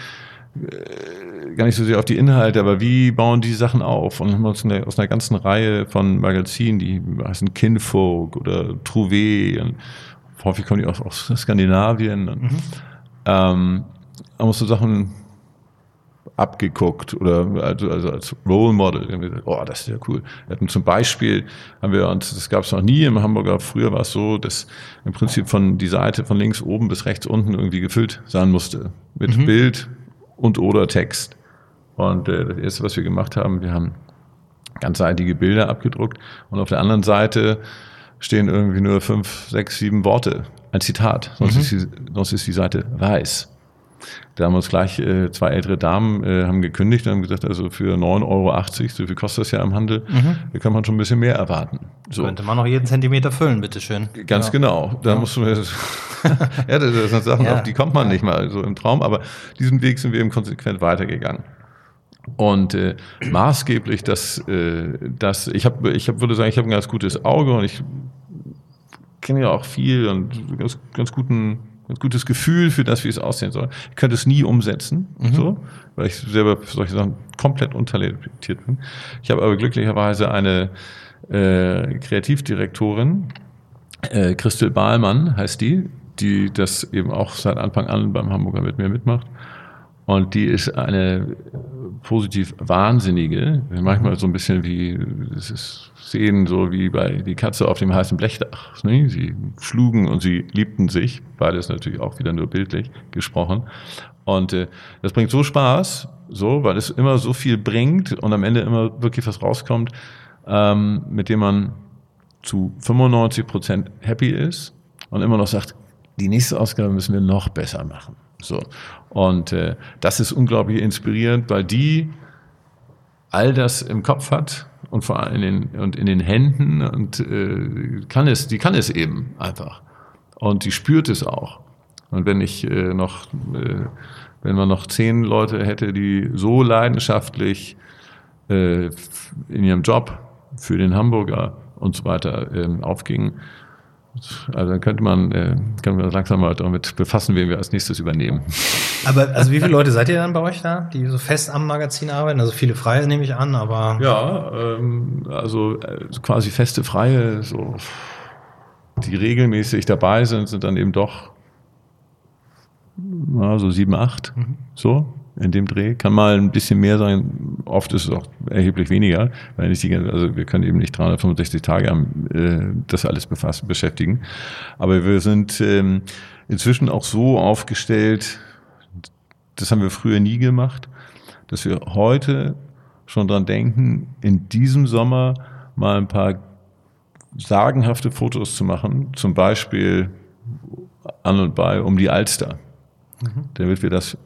äh, gar nicht so sehr auf die Inhalte, aber wie bauen die Sachen auf? Und haben uns eine, aus einer ganzen Reihe von Magazinen, die heißen Kinfolk oder Trouvé, und häufig kommen die auch aus Skandinavien. Und, mhm. ähm, haben uns so Sachen abgeguckt oder also, also als Role Model. Oh, das ist ja cool. Wir hatten zum Beispiel, haben wir uns, das gab es noch nie im Hamburger, früher war es so, dass im Prinzip von die Seite von links oben bis rechts unten irgendwie gefüllt sein musste. Mit mhm. Bild und oder Text. Und äh, das erste, was wir gemacht haben, wir haben ganzseitige Bilder abgedruckt und auf der anderen Seite stehen irgendwie nur fünf, sechs, sieben Worte. Ein Zitat, sonst, mhm. ist, die, sonst ist die Seite weiß. Da haben uns gleich äh, zwei ältere Damen äh, haben gekündigt und haben gesagt, also für 9,80 Euro, so viel kostet das ja im Handel, mhm. da kann man schon ein bisschen mehr erwarten.
So. Könnte man noch jeden Zentimeter füllen, bitteschön.
Ganz ja. genau. Da ja. musst du, ja, das sind Sachen, ja. auf die kommt man nicht mal so im Traum, aber diesen Weg sind wir eben konsequent weitergegangen. Und äh, maßgeblich, dass, äh, dass ich habe, ich hab, würde sagen, ich habe ein ganz gutes Auge und ich kenne ja auch viel und ganz, ganz guten ein gutes Gefühl für das, wie es aussehen soll. Ich könnte es nie umsetzen, mhm. so, weil ich selber für solche Sachen komplett untalentiert bin. Ich habe aber glücklicherweise eine äh, Kreativdirektorin, äh, Christel Bahlmann heißt die, die das eben auch seit Anfang an beim Hamburger mit mir mitmacht. Und die ist eine positiv Wahnsinnige, manchmal so ein bisschen wie, es ist Szenen so wie bei die Katze auf dem heißen Blechdach. Ne? Sie schlugen und sie liebten sich, beides natürlich auch wieder nur bildlich gesprochen. Und äh, das bringt so Spaß, so, weil es immer so viel bringt und am Ende immer wirklich was rauskommt, ähm, mit dem man zu 95 Prozent happy ist und immer noch sagt, die nächste Ausgabe müssen wir noch besser machen. So. Und äh, das ist unglaublich inspirierend, weil die all das im Kopf hat und vor allem in den, und in den Händen und äh, kann es, die kann es eben einfach. Und die spürt es auch. Und wenn ich äh, noch, äh, wenn man noch zehn Leute hätte, die so leidenschaftlich äh, in ihrem Job für den Hamburger und so weiter äh, aufgingen, also dann könnte man, äh, können wir langsam mal damit befassen, wen wir als nächstes übernehmen.
Aber also wie viele Leute seid ihr dann bei euch da, die so fest am Magazin arbeiten? Also viele Freie nehme ich an, aber.
Ja, ähm, also äh, quasi feste Freie, so die regelmäßig dabei sind, sind dann eben doch na, so sieben, acht. Mhm. So in dem Dreh. Kann mal ein bisschen mehr sein, oft ist es auch erheblich weniger, weil nicht die, also wir können eben nicht 365 Tage am, äh, das alles befassen, beschäftigen. Aber wir sind ähm, inzwischen auch so aufgestellt, das haben wir früher nie gemacht, dass wir heute schon dran denken, in diesem Sommer mal ein paar sagenhafte Fotos zu machen, zum Beispiel an und bei um die Alster. Mhm. Damit wir das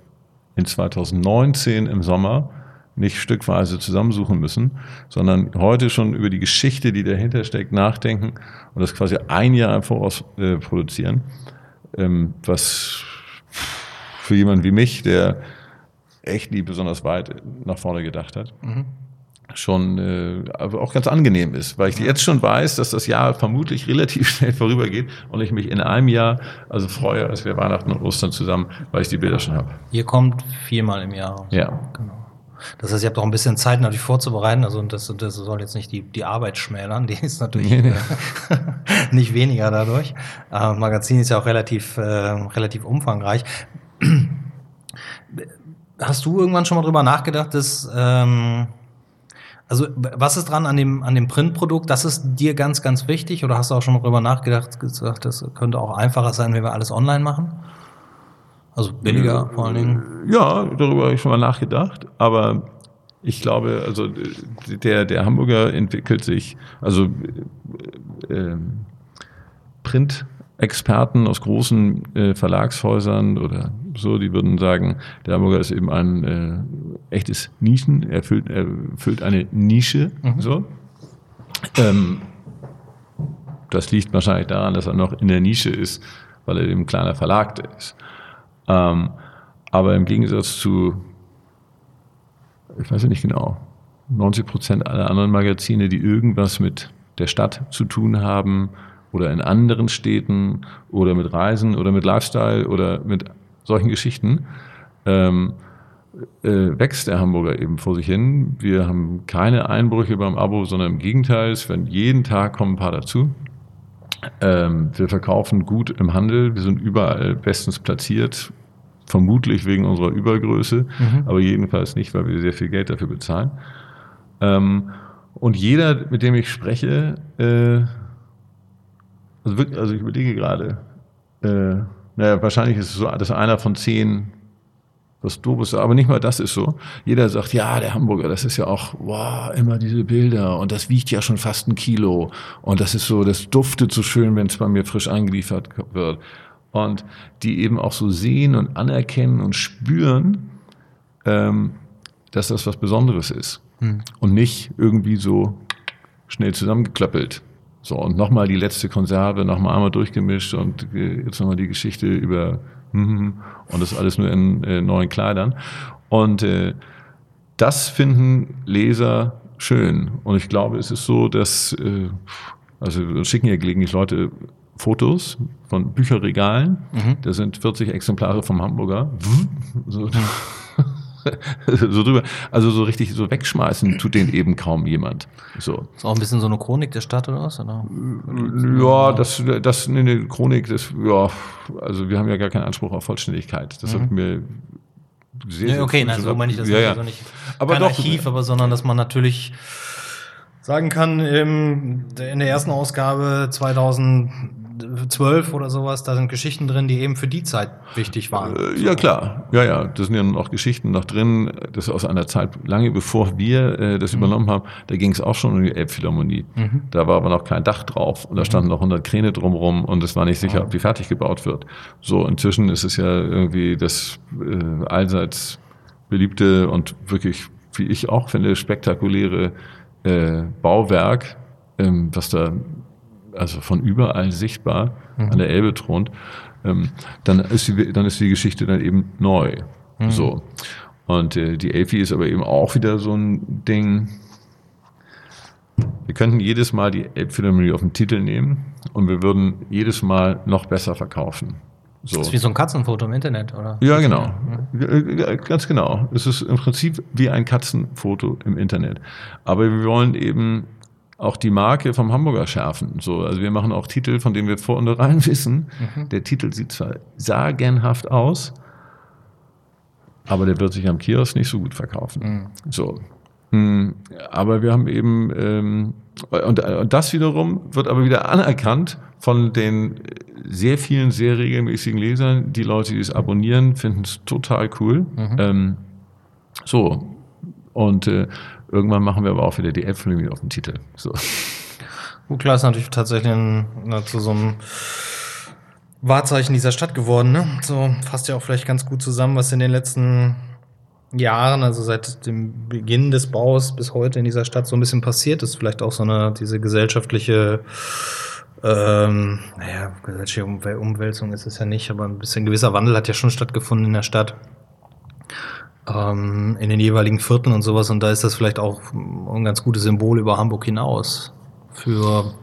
in 2019 im Sommer nicht stückweise zusammensuchen müssen, sondern heute schon über die Geschichte, die dahinter steckt, nachdenken und das quasi ein Jahr im Voraus äh, produzieren, ähm, was für jemanden wie mich, der echt nie besonders weit nach vorne gedacht hat, mhm schon äh, aber auch ganz angenehm ist, weil ich jetzt schon weiß, dass das Jahr vermutlich relativ schnell vorübergeht und ich mich in einem Jahr also freue, als wir Weihnachten und Ostern zusammen, weil ich die Bilder schon habe.
Ihr kommt viermal im Jahr.
Ja.
Genau. Das heißt, ihr habt auch ein bisschen Zeit natürlich vorzubereiten. Also das, das soll jetzt nicht die, die Arbeit schmälern, die ist natürlich nee, nee. nicht weniger dadurch. Äh, Magazin ist ja auch relativ, äh, relativ umfangreich. Hast du irgendwann schon mal drüber nachgedacht, dass ähm, also was ist dran an dem, an dem Printprodukt? Das ist dir ganz, ganz wichtig oder hast du auch schon darüber nachgedacht, gesagt, das könnte auch einfacher sein, wenn wir alles online machen? Also billiger vor allen Dingen?
Ja, darüber habe ich schon mal nachgedacht, aber ich glaube, also der, der Hamburger entwickelt sich, also äh, Print Experten aus großen äh, Verlagshäusern oder so, die würden sagen, der Hamburger ist eben ein äh, echtes Nischen, er füllt, er füllt eine Nische. Mhm. So. Ähm, das liegt wahrscheinlich daran, dass er noch in der Nische ist, weil er eben ein kleiner Verlag ist. Ähm, aber im Gegensatz zu, ich weiß ja nicht genau, 90 Prozent aller anderen Magazine, die irgendwas mit der Stadt zu tun haben, oder in anderen Städten oder mit Reisen oder mit Lifestyle oder mit solchen Geschichten, ähm, äh, wächst der Hamburger eben vor sich hin. Wir haben keine Einbrüche beim Abo, sondern im Gegenteil, es werden jeden Tag kommen ein paar dazu. Ähm, wir verkaufen gut im Handel, wir sind überall bestens platziert, vermutlich wegen unserer Übergröße, mhm. aber jedenfalls nicht, weil wir sehr viel Geld dafür bezahlen. Ähm, und jeder, mit dem ich spreche, äh, also, wirklich, also ich überlege gerade, äh, naja, wahrscheinlich ist es so, dass einer von zehn was doofes, aber nicht mal das ist so. Jeder sagt, ja, der Hamburger, das ist ja auch, wow, immer diese Bilder und das wiegt ja schon fast ein Kilo und das ist so, das duftet so schön, wenn es bei mir frisch eingeliefert wird. Und die eben auch so sehen und anerkennen und spüren, ähm, dass das was Besonderes ist hm. und nicht irgendwie so schnell zusammengeklöppelt. So, und nochmal die letzte Konserve, nochmal einmal durchgemischt und äh, jetzt nochmal die Geschichte über und das alles nur in äh, neuen Kleidern. Und äh, das finden Leser schön. Und ich glaube, es ist so, dass, äh, also schicken ja gelegentlich Leute Fotos von Bücherregalen. Mhm. Da sind 40 Exemplare vom Hamburger. So, so drüber. Also so richtig so wegschmeißen tut den eben kaum jemand. So.
Ist auch ein bisschen so eine Chronik der Stadt oder was? Oder?
Ja, das, das, nee, eine Chronik, das, ja, also wir haben ja gar keinen Anspruch auf Vollständigkeit. Das mhm. hat mir
sehr, nee, okay, nein, so meine ich das
ja. Ja.
Also nicht
aber
kein
doch,
Archiv, aber sondern dass man natürlich sagen kann, in der ersten Ausgabe 2000 12 oder sowas, da sind Geschichten drin, die eben für die Zeit wichtig waren.
Äh, ja, klar. Ja, ja. Da sind ja noch Geschichten noch drin. Das ist aus einer Zeit, lange bevor wir äh, das mhm. übernommen haben. Da ging es auch schon um die Elbphilharmonie. Mhm. Da war aber noch kein Dach drauf und da mhm. standen noch 100 Kräne drumherum und es war nicht sicher, ob die fertig gebaut wird. So, inzwischen ist es ja irgendwie das äh, allseits beliebte und wirklich, wie ich auch finde, spektakuläre äh, Bauwerk, ähm, was da also von überall sichtbar mhm. an der Elbe thront, ähm, dann, ist die, dann ist die Geschichte dann eben neu. Mhm. So. Und äh, die Elfi ist aber eben auch wieder so ein Ding. Wir könnten jedes Mal die Elbphilharmonie auf den Titel nehmen und wir würden jedes Mal noch besser verkaufen.
So. Das ist wie so ein Katzenfoto im Internet, oder?
Ja, genau. Ja. Ganz genau. Es ist im Prinzip wie ein Katzenfoto im Internet. Aber wir wollen eben auch die Marke vom Hamburger schärfen. So, also wir machen auch Titel, von denen wir vor und rein wissen. Mhm. Der Titel sieht zwar sagenhaft aus, aber der wird sich am Kiosk nicht so gut verkaufen. Mhm. So. Hm, aber wir haben eben, ähm, und, und das wiederum wird aber wieder anerkannt von den sehr vielen, sehr regelmäßigen Lesern. Die Leute, die es abonnieren, finden es total cool. Mhm. Ähm, so. Und äh, Irgendwann machen wir aber auch wieder die Elbphilharmonie auf dem Titel. So.
Gut, klar ist natürlich tatsächlich na, zu so einem Wahrzeichen dieser Stadt geworden. Ne? So fasst ja auch vielleicht ganz gut zusammen, was in den letzten Jahren, also seit dem Beginn des Baus bis heute in dieser Stadt so ein bisschen passiert ist. Vielleicht auch so eine diese gesellschaftliche ähm, naja, gesellschaftliche Umwälzung ist es ja nicht, aber ein bisschen gewisser Wandel hat ja schon stattgefunden in der Stadt ähm, in den jeweiligen Vierteln und sowas. Und da ist das vielleicht auch ein ganz gutes Symbol über Hamburg hinaus für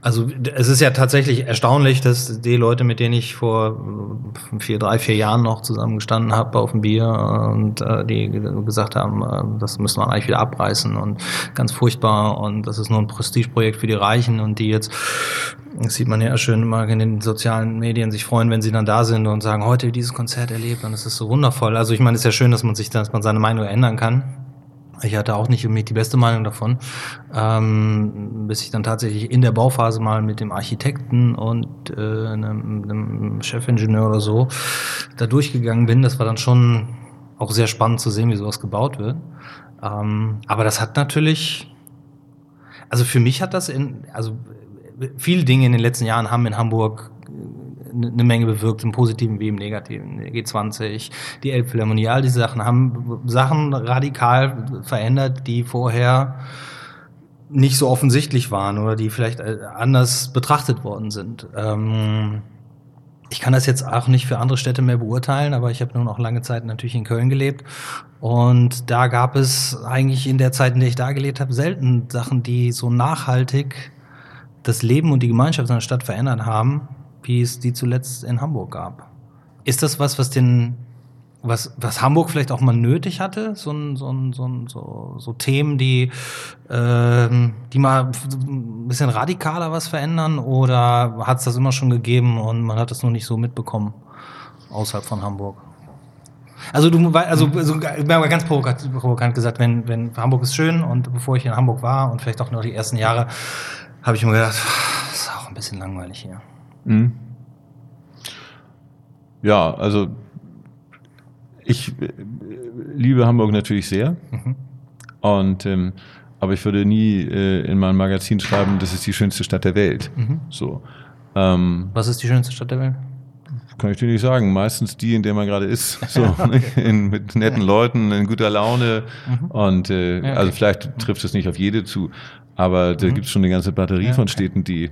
also es ist ja tatsächlich erstaunlich, dass die Leute, mit denen ich vor vier, drei, vier Jahren noch zusammengestanden habe auf dem Bier und äh, die gesagt haben, äh, das müssen wir eigentlich wieder abreißen und ganz furchtbar und das ist nur ein Prestigeprojekt für die Reichen und die jetzt, das sieht man ja schön immer in den sozialen Medien, sich freuen, wenn sie dann da sind und sagen, heute dieses Konzert erlebt und es ist so wundervoll. Also ich meine, es ist ja schön, dass man sich, dass man seine Meinung ändern kann. Ich hatte auch nicht unbedingt die beste Meinung davon, ähm, bis ich dann tatsächlich in der Bauphase mal mit dem Architekten und äh, einem, einem Chefingenieur oder so da durchgegangen bin. Das war dann schon auch sehr spannend zu sehen, wie sowas gebaut wird. Ähm, aber das hat natürlich, also für mich hat das in, also viele Dinge in den letzten Jahren haben in Hamburg eine Menge bewirkt, im Positiven wie im Negativen. G20, die Elbphilharmonie, all diese Sachen haben Sachen radikal verändert, die vorher nicht so offensichtlich waren oder die vielleicht äh, anders betrachtet worden sind. Ähm, ich kann das jetzt auch nicht für andere Städte mehr beurteilen, aber ich habe nun auch lange Zeit natürlich in Köln gelebt. Und da gab es eigentlich in der Zeit, in der ich da gelebt habe, selten Sachen, die so nachhaltig das Leben und die Gemeinschaft in der Stadt verändert haben, wie es die zuletzt in Hamburg gab. Ist das was, was den, was, was Hamburg vielleicht auch mal nötig hatte? So, so, so, so, so Themen, die, äh, die mal ein bisschen radikaler was verändern? Oder hat es das immer schon gegeben und man hat es nur nicht so mitbekommen außerhalb von Hamburg? Also du, also, also ganz provokant, gesagt, wenn, wenn Hamburg ist schön und bevor ich in Hamburg war und vielleicht auch noch die ersten Jahre, habe ich mir gedacht, das ist auch ein bisschen langweilig hier. Mhm.
Ja, also ich äh, liebe Hamburg natürlich sehr. Mhm. Und ähm, aber ich würde nie äh, in meinem Magazin schreiben, das ist die schönste Stadt der Welt. Mhm. So.
Ähm, Was ist die schönste Stadt der Welt?
Kann ich dir nicht sagen. Meistens die, in der man gerade ist. So, ne? in, mit netten Leuten, in guter Laune. Mhm. Und äh, ja, okay. also vielleicht trifft es nicht auf jede zu, aber da mhm. gibt es schon eine ganze Batterie ja, okay. von Städten, die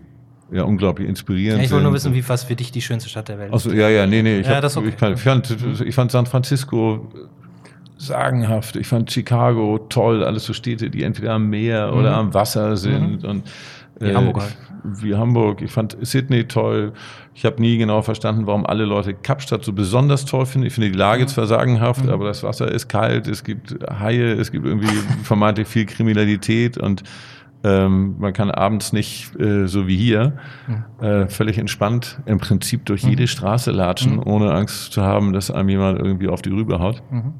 ja unglaublich inspirierend.
Ich wollte nur wissen, wie was für dich die schönste Stadt der Welt
ist. Also ja, ja, nee, nee. Ich, ja, hab, okay. ich, fand, ich fand San Francisco sagenhaft. Ich fand Chicago toll. Alles so Städte, die entweder am Meer mhm. oder am Wasser sind mhm. und
wie äh, Hamburg halt.
Wie Hamburg. Ich fand Sydney toll. Ich habe nie genau verstanden, warum alle Leute Kapstadt so besonders toll finden. Ich finde die Lage mhm. zwar sagenhaft, mhm. aber das Wasser ist kalt, es gibt Haie, es gibt irgendwie vermeintlich viel Kriminalität und ähm, man kann abends nicht, äh, so wie hier, äh, völlig entspannt im Prinzip durch mhm. jede Straße latschen, mhm. ohne Angst zu haben, dass einem jemand irgendwie auf die Rübe haut. Mhm.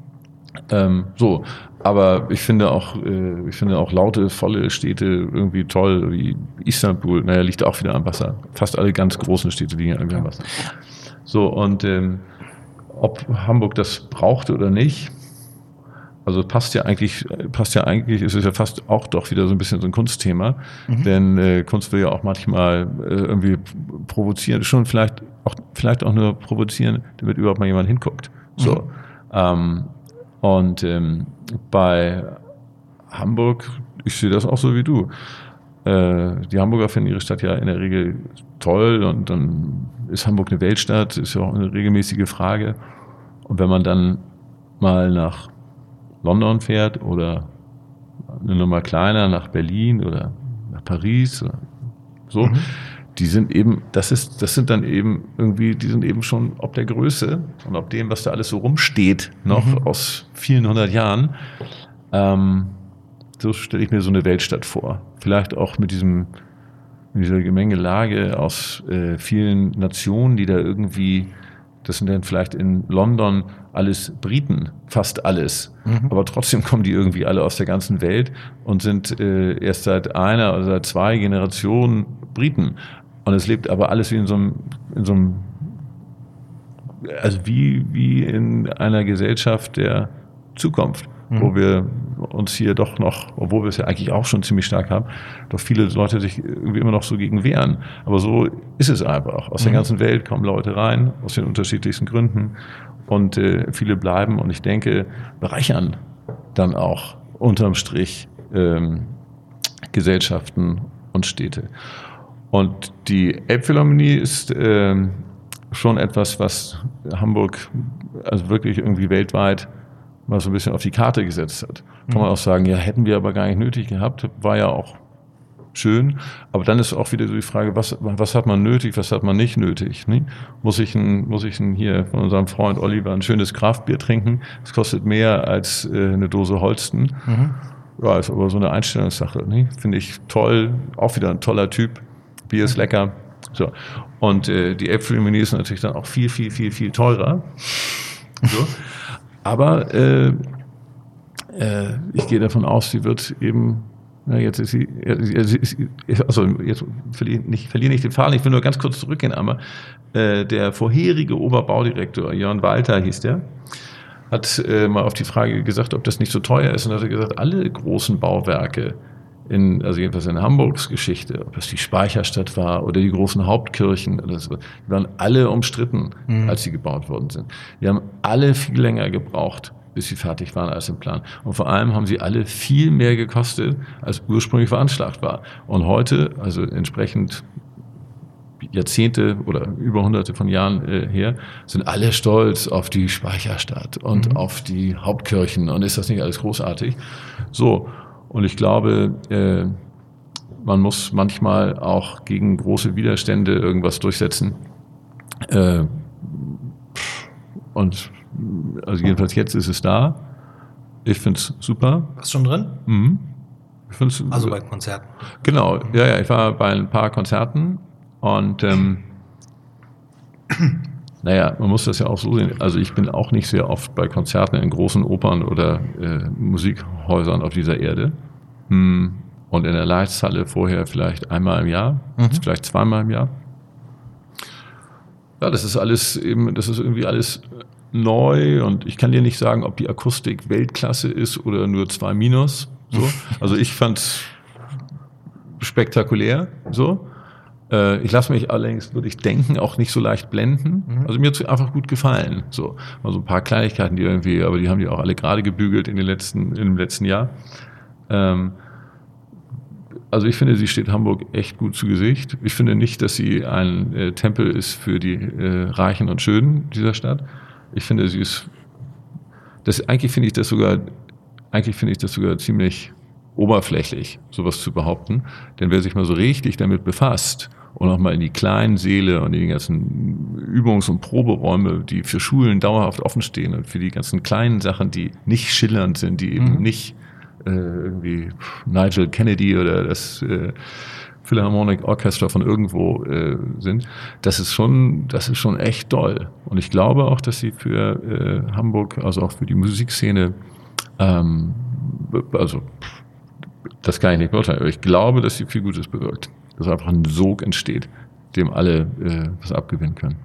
Ähm, so, aber ich finde auch, äh, ich finde auch laute, volle Städte irgendwie toll, wie Istanbul. Naja, liegt auch wieder am Wasser. Fast alle ganz großen Städte liegen irgendwie am Wasser. So und ähm, ob Hamburg das brauchte oder nicht, also passt ja eigentlich, passt ja eigentlich, ist es ja fast auch doch wieder so ein bisschen so ein Kunstthema, mhm. denn äh, Kunst will ja auch manchmal äh, irgendwie provozieren, schon vielleicht auch vielleicht auch nur provozieren, damit überhaupt mal jemand hinguckt. So. Mhm. Ähm, und ähm, bei Hamburg, ich sehe das auch so wie du. Äh, die Hamburger finden ihre Stadt ja in der Regel toll und dann ist Hamburg eine Weltstadt, ist ja auch eine regelmäßige Frage. Und wenn man dann mal nach London fährt oder eine Nummer kleiner nach Berlin oder nach Paris oder so, mhm die sind eben, das ist, das sind dann eben irgendwie, die sind eben schon ob der Größe und ob dem, was da alles so rumsteht, noch mhm. aus vielen hundert Jahren. Ähm, so stelle ich mir so eine Weltstadt vor. Vielleicht auch mit diesem, mit dieser Gemengelage aus äh, vielen Nationen, die da irgendwie, das sind dann vielleicht in London alles Briten, fast alles. Mhm. Aber trotzdem kommen die irgendwie alle aus der ganzen Welt und sind äh, erst seit einer oder seit zwei Generationen Briten. Und es lebt aber alles wie in so einem, in so einem also wie, wie in einer Gesellschaft der Zukunft, mhm. wo wir uns hier doch noch, obwohl wir es ja eigentlich auch schon ziemlich stark haben, doch viele Leute sich irgendwie immer noch so gegen wehren. Aber so ist es einfach. Aus mhm. der ganzen Welt kommen Leute rein, aus den unterschiedlichsten Gründen. Und äh, viele bleiben und ich denke, bereichern dann auch unterm Strich ähm, Gesellschaften und Städte. Und die Elbphilharmonie ist äh, schon etwas, was Hamburg also wirklich irgendwie weltweit mal so ein bisschen auf die Karte gesetzt hat. Kann man mhm. auch sagen, ja, hätten wir aber gar nicht nötig gehabt, war ja auch schön. Aber dann ist auch wieder so die Frage, was, was hat man nötig, was hat man nicht nötig? Ne? Muss, ich ein, muss ich ein, hier von unserem Freund Oliver ein schönes Kraftbier trinken? Das kostet mehr als äh, eine Dose Holsten. Mhm. Ja, ist aber so eine Einstellungssache. Ne? Finde ich toll, auch wieder ein toller Typ. Bier ist lecker. So. Und äh, die Äpfelmenü ist natürlich dann auch viel, viel, viel, viel teurer. So. Aber äh, äh, ich gehe davon aus, sie wird eben, na, jetzt ist sie, also jetzt verliere nicht, verliere nicht den Faden, ich will nur ganz kurz zurückgehen, aber äh, der vorherige Oberbaudirektor, Jörn Walter hieß der, hat äh, mal auf die Frage gesagt, ob das nicht so teuer ist. Und hat gesagt, alle großen Bauwerke in, also jedenfalls in Hamburgs Geschichte, ob es die Speicherstadt war oder die großen Hauptkirchen oder so, die waren alle umstritten, mhm. als sie gebaut worden sind. Die haben alle viel länger gebraucht, bis sie fertig waren als im Plan. Und vor allem haben sie alle viel mehr gekostet, als ursprünglich veranschlagt war. Und heute, also entsprechend Jahrzehnte oder über hunderte von Jahren äh, her, sind alle stolz auf die Speicherstadt und mhm. auf die Hauptkirchen. Und ist das nicht alles großartig? So. Und ich glaube, äh, man muss manchmal auch gegen große Widerstände irgendwas durchsetzen. Äh, und also jedenfalls jetzt ist es da. Ich finde es super.
Du schon drin?
Mhm.
Also bei Konzerten.
Genau, ja, ja, ich war bei ein paar Konzerten und ähm, naja, man muss das ja auch so sehen. Also ich bin auch nicht sehr oft bei Konzerten in großen Opern oder äh, Musikhäusern auf dieser Erde. Hm. Und in der Leithalle vorher vielleicht einmal im Jahr, mhm. vielleicht zweimal im Jahr. Ja, das ist alles eben, das ist irgendwie alles neu und ich kann dir nicht sagen, ob die Akustik Weltklasse ist oder nur zwei Minus. So. Also ich fand's spektakulär. So. Äh, ich lasse mich allerdings, würde ich denken, auch nicht so leicht blenden. Mhm. Also mir hat es einfach gut gefallen. So, also ein paar Kleinigkeiten, die irgendwie, aber die haben die auch alle gerade gebügelt in den letzten, im letzten Jahr. Ähm, also ich finde, sie steht Hamburg echt gut zu Gesicht. Ich finde nicht, dass sie ein äh, Tempel ist für die äh, Reichen und Schönen dieser Stadt. Ich finde, sie ist, das, eigentlich finde ich das sogar, eigentlich finde ich das sogar ziemlich oberflächlich, sowas zu behaupten. Denn wer sich mal so richtig damit befasst und auch mal in die kleinen Seele und in die ganzen Übungs- und Proberäume, die für Schulen dauerhaft offen stehen und für die ganzen kleinen Sachen, die nicht schillernd sind, die eben mhm. nicht äh, irgendwie Nigel Kennedy oder das äh, Philharmonic Orchestra von irgendwo äh, sind, das ist schon, das ist schon echt doll. Und ich glaube auch, dass sie für äh, Hamburg, also auch für die Musikszene, ähm, also das kann ich nicht beurteilen, aber ich glaube, dass sie viel Gutes bewirkt. Dass einfach ein Sog entsteht, dem alle äh, was abgewinnen können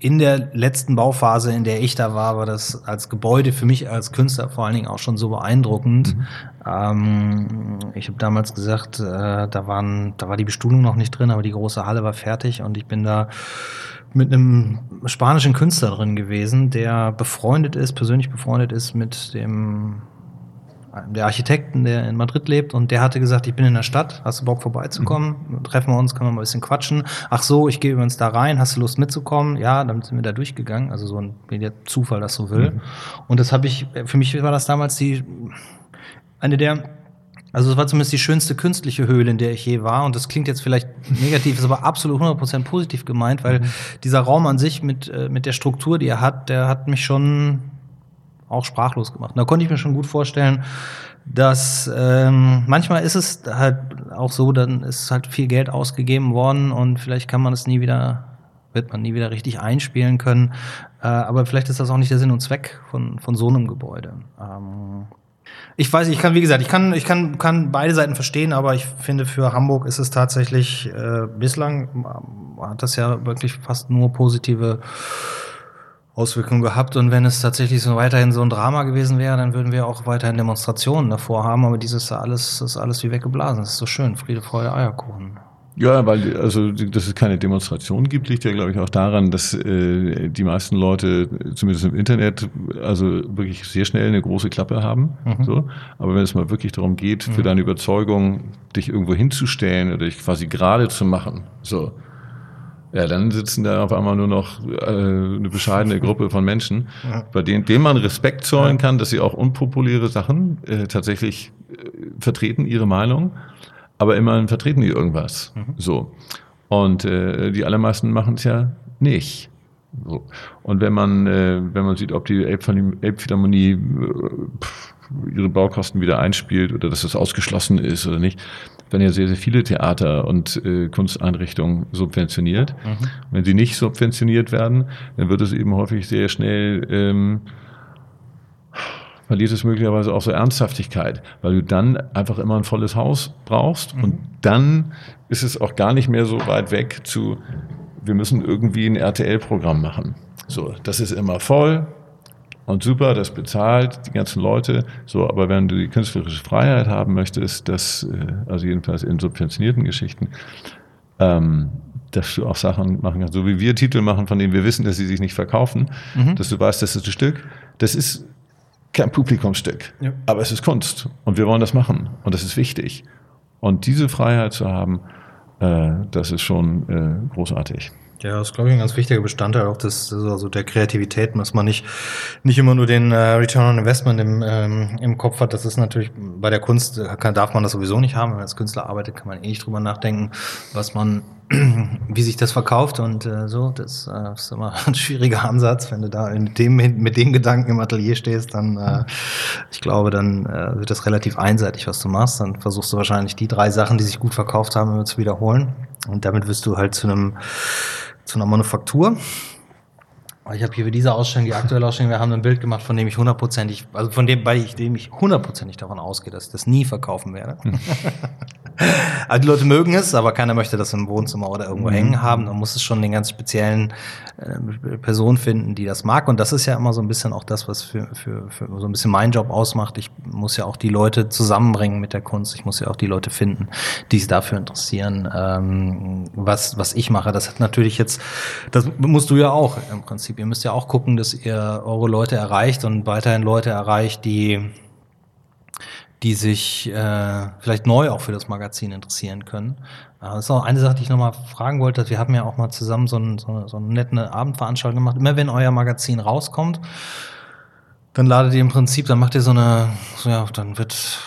in der letzten Bauphase, in der ich da war, war das als Gebäude für mich als Künstler vor allen Dingen auch schon so beeindruckend. Mhm. Ähm, ich habe damals gesagt, äh, da waren, da war die Bestuhlung noch nicht drin, aber die große Halle war fertig und ich bin da mit einem spanischen Künstler drin gewesen, der befreundet ist, persönlich befreundet ist mit dem der Architekten, der in Madrid lebt, und der hatte gesagt, ich bin in der Stadt, hast du Bock vorbeizukommen? Mhm. Treffen wir uns, können wir mal ein bisschen quatschen. Ach so, ich gehe übrigens da rein, hast du Lust mitzukommen? Ja, dann sind wir da durchgegangen. Also so ein Zufall das so will. Mhm. Und das habe ich, für mich war das damals die eine der also es war zumindest die schönste künstliche Höhle, in der ich je war. Und das klingt jetzt vielleicht negativ, ist aber absolut 100% positiv gemeint, weil mhm. dieser Raum an sich mit, äh, mit der Struktur, die er hat, der hat mich schon auch sprachlos gemacht. Und da konnte ich mir schon gut vorstellen, dass ähm, manchmal ist es halt auch so, dann ist halt viel Geld ausgegeben worden und vielleicht kann man es nie wieder, wird man nie wieder richtig einspielen können. Äh, aber vielleicht ist das auch nicht der Sinn und Zweck von, von so einem Gebäude. Ähm, ich weiß, ich kann, wie gesagt, ich kann, ich kann, kann beide Seiten verstehen, aber ich finde, für Hamburg ist es tatsächlich äh, bislang hat das ja wirklich fast nur positive Auswirkungen gehabt. Und wenn es tatsächlich so weiterhin so ein Drama gewesen wäre, dann würden wir auch weiterhin Demonstrationen davor haben. Aber dieses alles ist alles wie weggeblasen. Das ist so schön. Friede, Freude, Eierkuchen.
Ja, weil also dass es keine Demonstration gibt, liegt ja, glaube ich, auch daran, dass äh, die meisten Leute, zumindest im Internet, also wirklich sehr schnell eine große Klappe haben. Mhm. So. Aber wenn es mal wirklich darum geht, für mhm. deine Überzeugung, dich irgendwo hinzustellen oder dich quasi gerade zu machen, so, ja, dann sitzen da auf einmal nur noch äh, eine bescheidene Gruppe von Menschen, ja. bei denen, denen man Respekt zollen kann, dass sie auch unpopuläre Sachen äh, tatsächlich äh, vertreten, ihre Meinung, aber immerhin vertreten die irgendwas. Mhm. So. Und äh, die allermeisten machen es ja nicht. So. Und wenn man, äh, wenn man sieht, ob die Elbphilharmonie äh, ihre Baukosten wieder einspielt oder dass es ausgeschlossen ist oder nicht, werden ja sehr, sehr viele Theater und äh, Kunsteinrichtungen subventioniert. Mhm. Wenn sie nicht subventioniert werden, dann wird es eben häufig sehr schnell ähm, verliert es möglicherweise auch so Ernsthaftigkeit, weil du dann einfach immer ein volles Haus brauchst mhm. und dann ist es auch gar nicht mehr so weit weg zu, wir müssen irgendwie ein RTL-Programm machen. So, das ist immer voll, und super, das bezahlt die ganzen Leute. So, aber wenn du die künstlerische Freiheit haben möchtest, das, äh, also jedenfalls in subventionierten Geschichten, ähm, dass du auch Sachen machen kannst, so wie wir Titel machen, von denen wir wissen, dass sie sich nicht verkaufen, mhm. dass du weißt, das ist ein Stück, das ist kein Publikumsstück, ja. aber es ist Kunst und wir wollen das machen und das ist wichtig. Und diese Freiheit zu haben, äh, das ist schon äh, großartig.
Ja, das ist, glaube ich, ein ganz wichtiger Bestandteil auch des, also der Kreativität, dass man nicht, nicht immer nur den äh, Return on Investment im, ähm, im Kopf hat. Das ist natürlich bei der Kunst, äh, kann, darf man das sowieso nicht haben. Wenn man als Künstler arbeitet, kann man eh nicht drüber nachdenken, was man, wie sich das verkauft und äh, so. Das äh, ist immer ein schwieriger Ansatz. Wenn du da mit dem, mit dem Gedanken im Atelier stehst, dann, äh, ich glaube, dann äh, wird das relativ einseitig, was du machst. Dann versuchst du wahrscheinlich die drei Sachen, die sich gut verkauft haben, immer zu wiederholen. Und damit wirst du halt zu einem zu einer Manufaktur. Ich habe hier für diese Ausstellung, die aktuelle Ausstellung, wir haben ein Bild gemacht, von dem ich hundertprozentig, also von dem, bei ich, dem ich hundertprozentig davon ausgehe, dass ich das nie verkaufen werde. Also die Leute mögen es, aber keiner möchte das im Wohnzimmer oder irgendwo mhm. hängen haben. Man muss es schon den ganz speziellen äh, Person finden, die das mag. Und das ist ja immer so ein bisschen auch das, was für, für, für so ein bisschen mein Job ausmacht. Ich muss ja auch die Leute zusammenbringen mit der Kunst. Ich muss ja auch die Leute finden, die sich dafür interessieren, ähm, was, was ich mache. Das hat natürlich jetzt, das musst du ja auch im Prinzip. Ihr müsst ja auch gucken, dass ihr eure Leute erreicht und weiterhin Leute erreicht, die die sich äh, vielleicht neu auch für das Magazin interessieren können. Äh, das ist auch eine Sache, die ich nochmal fragen wollte. Wir haben ja auch mal zusammen so, ein, so, so eine nette Abendveranstaltung gemacht. Immer wenn euer Magazin rauskommt, dann ladet ihr im Prinzip, dann macht ihr so eine, so ja, dann wird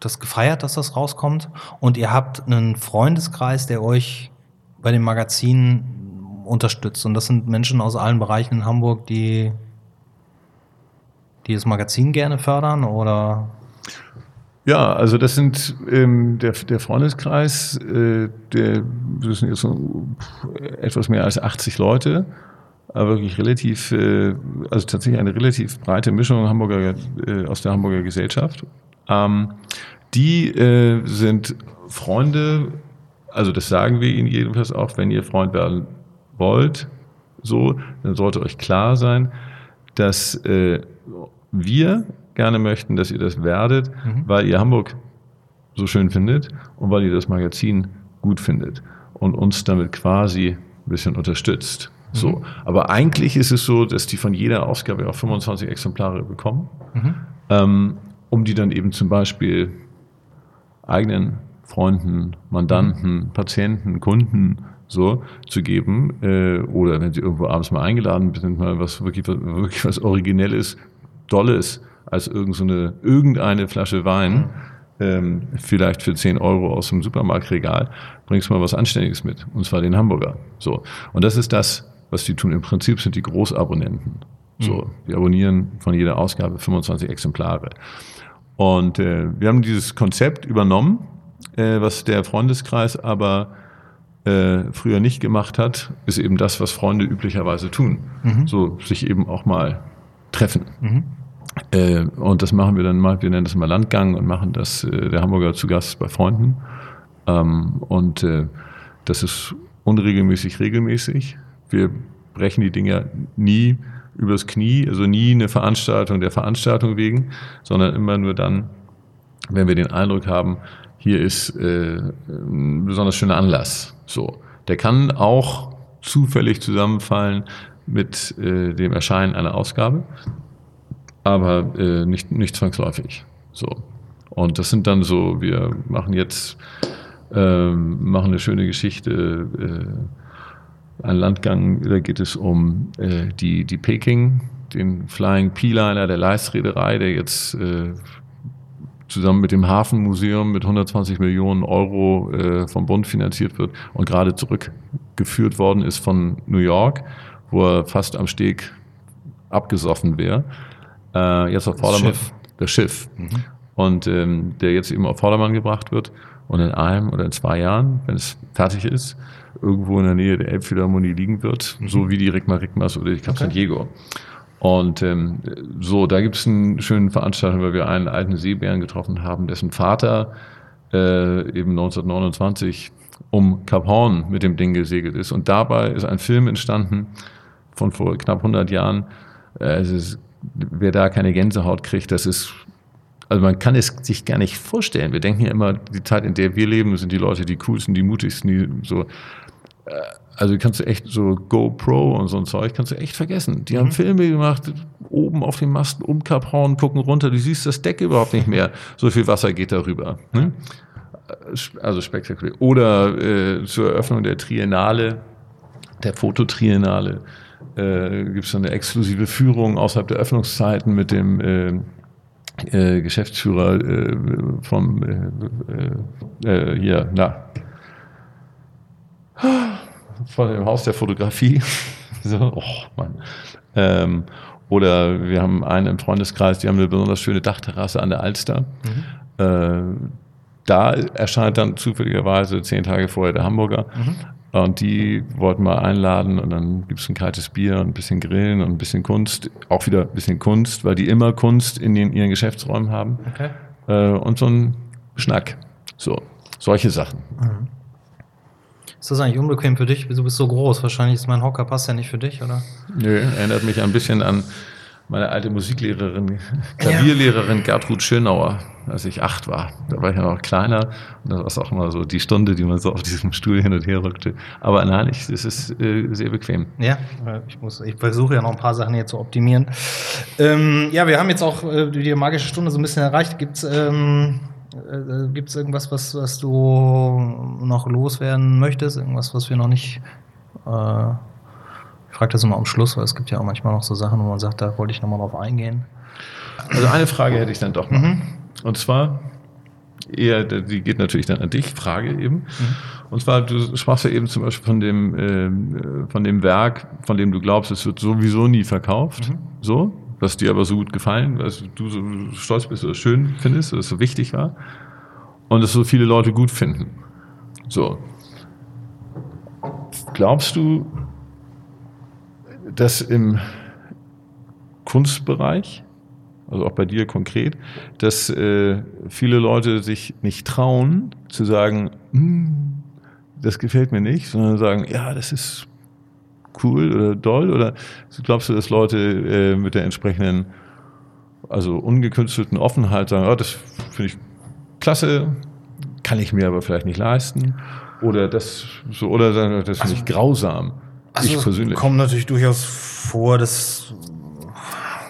das gefeiert, dass das rauskommt. Und ihr habt einen Freundeskreis, der euch bei dem Magazin unterstützt. Und das sind Menschen aus allen Bereichen in Hamburg, die, die das Magazin gerne fördern oder
Ja, also das sind ähm, der, der Freundeskreis, äh, der, das sind jetzt so etwas mehr als 80 Leute, aber wirklich relativ, äh, also tatsächlich eine relativ breite Mischung Hamburger, äh, aus der Hamburger Gesellschaft. Ähm, die äh, sind Freunde, also das sagen wir Ihnen jedenfalls auch, wenn ihr Freund werden wollt, so, dann sollte euch klar sein, dass äh, wir gerne möchten, dass ihr das werdet, mhm. weil ihr Hamburg so schön findet und weil ihr das Magazin gut findet und uns damit quasi ein bisschen unterstützt. Mhm. So. Aber eigentlich ist es so, dass die von jeder Ausgabe auch 25 Exemplare bekommen, mhm. ähm, um die dann eben zum Beispiel eigenen Freunden, Mandanten, mhm. Patienten, Kunden so zu geben. Äh, oder wenn sie irgendwo abends mal eingeladen sind, mal was wirklich, wirklich was Originelles, Dolles als irgendeine, irgendeine Flasche Wein, ähm, vielleicht für 10 Euro aus dem Supermarktregal, bringst mal was Anständiges mit. Und zwar den Hamburger. So. Und das ist das, was die tun. Im Prinzip sind die Großabonnenten. So. Mhm. Die abonnieren von jeder Ausgabe 25 Exemplare. Und äh, wir haben dieses Konzept übernommen, äh, was der Freundeskreis aber äh, früher nicht gemacht hat, ist eben das, was Freunde üblicherweise tun. Mhm. So sich eben auch mal treffen. Mhm. Äh, und das machen wir dann mal, wir nennen das mal Landgang und machen das äh, der Hamburger zu Gast bei Freunden. Ähm, und äh, das ist unregelmäßig, regelmäßig. Wir brechen die Dinger nie übers Knie, also nie eine Veranstaltung der Veranstaltung wegen, sondern immer nur dann, wenn wir den Eindruck haben, hier ist äh, ein besonders schöner Anlass. So, der kann auch zufällig zusammenfallen mit äh, dem Erscheinen einer Ausgabe aber äh, nicht, nicht zwangsläufig. So. Und das sind dann so, wir machen jetzt, äh, machen eine schöne Geschichte, äh, ein Landgang, da geht es um äh, die, die Peking, den Flying P-Liner der Leistreederei, der jetzt äh, zusammen mit dem Hafenmuseum mit 120 Millionen Euro äh, vom Bund finanziert wird und gerade zurückgeführt worden ist von New York, wo er fast am Steg abgesoffen wäre äh, jetzt auf Vordermann. Schiff. Das Schiff. Mhm. Und ähm, der jetzt eben auf Vordermann gebracht wird und in einem oder in zwei Jahren, wenn es fertig ist, irgendwo in der Nähe der Elbphilharmonie liegen wird, mhm. so wie die Rigma Rigmas oder die Cap okay. San Diego. Und ähm, so, da gibt es einen schönen Veranstaltung, weil wir einen alten Seebären getroffen haben, dessen Vater äh, eben 1929 um Cap Horn mit dem Ding gesegelt ist. Und dabei ist ein Film entstanden von vor knapp 100 Jahren. Äh, ist wer da keine Gänsehaut kriegt, das ist, also man kann es sich gar nicht vorstellen. Wir denken ja immer, die Zeit, in der wir leben, sind die Leute die coolsten, die mutigsten, die so. Äh, also kannst du echt so GoPro und so ein Zeug kannst du echt vergessen. Die mhm. haben Filme gemacht, oben auf dem Masten um Kap Horn, gucken runter, du siehst das Deck überhaupt nicht mehr. So viel Wasser geht darüber. Ne? Also spektakulär. Oder äh, zur Eröffnung der Triennale, der Fototriennale, äh, gibt es eine exklusive Führung außerhalb der Öffnungszeiten mit dem äh, äh, Geschäftsführer äh, vom äh, äh, hier, na, von dem Haus der Fotografie. so, oh Mann. Ähm, oder wir haben einen im Freundeskreis, die haben eine besonders schöne Dachterrasse an der Alster. Mhm. Äh, da erscheint dann zufälligerweise zehn Tage vorher der Hamburger. Mhm. Und die wollten wir einladen und dann gibt es ein kaltes Bier und ein bisschen Grillen und ein bisschen Kunst. Auch wieder ein bisschen Kunst, weil die immer Kunst in den, ihren Geschäftsräumen haben. Okay. Äh, und so ein Schnack. So, solche Sachen. Mhm.
Ist das eigentlich unbequem für dich? Du bist so groß. Wahrscheinlich ist mein Hocker passt ja nicht für dich, oder?
Nö, erinnert mich ein bisschen an meine alte Musiklehrerin, Klavierlehrerin Gertrud Schönauer, als ich acht war. Da war ich ja noch kleiner und das war auch immer so die Stunde, die man so auf diesem Stuhl hin und her rückte. Aber nein, es ist äh, sehr bequem.
Ja, ich, muss, ich versuche ja noch ein paar Sachen hier zu optimieren. Ähm, ja, wir haben jetzt auch äh, die magische Stunde so ein bisschen erreicht. Gibt es ähm, äh, gibt's irgendwas, was, was du noch loswerden möchtest? Irgendwas, was wir noch nicht äh, frage das immer am Schluss, weil es gibt ja auch manchmal noch so Sachen, wo man sagt, da wollte ich nochmal drauf eingehen.
Also eine Frage hätte ich dann doch noch. Mhm. Und zwar, eher, die geht natürlich dann an dich, Frage eben. Mhm. Und zwar, du sprachst ja eben zum Beispiel von dem, äh, von dem Werk, von dem du glaubst, es wird sowieso nie verkauft. Mhm. So, was dir aber so gut gefallen, was du so stolz bist oder schön findest, es so wichtig war und es so viele Leute gut finden. So. Glaubst du, dass im Kunstbereich, also auch bei dir konkret, dass äh, viele Leute sich nicht trauen zu sagen, hm, das gefällt mir nicht, sondern sagen, ja, das ist cool oder doll? Oder glaubst du, dass Leute äh, mit der entsprechenden, also ungekünstelten Offenheit sagen, oh, das finde ich klasse, kann ich mir aber vielleicht nicht leisten? Oder das so, oder sagen, das finde ich also, grausam.
Also ich persönlich. kommt natürlich durchaus vor, dass,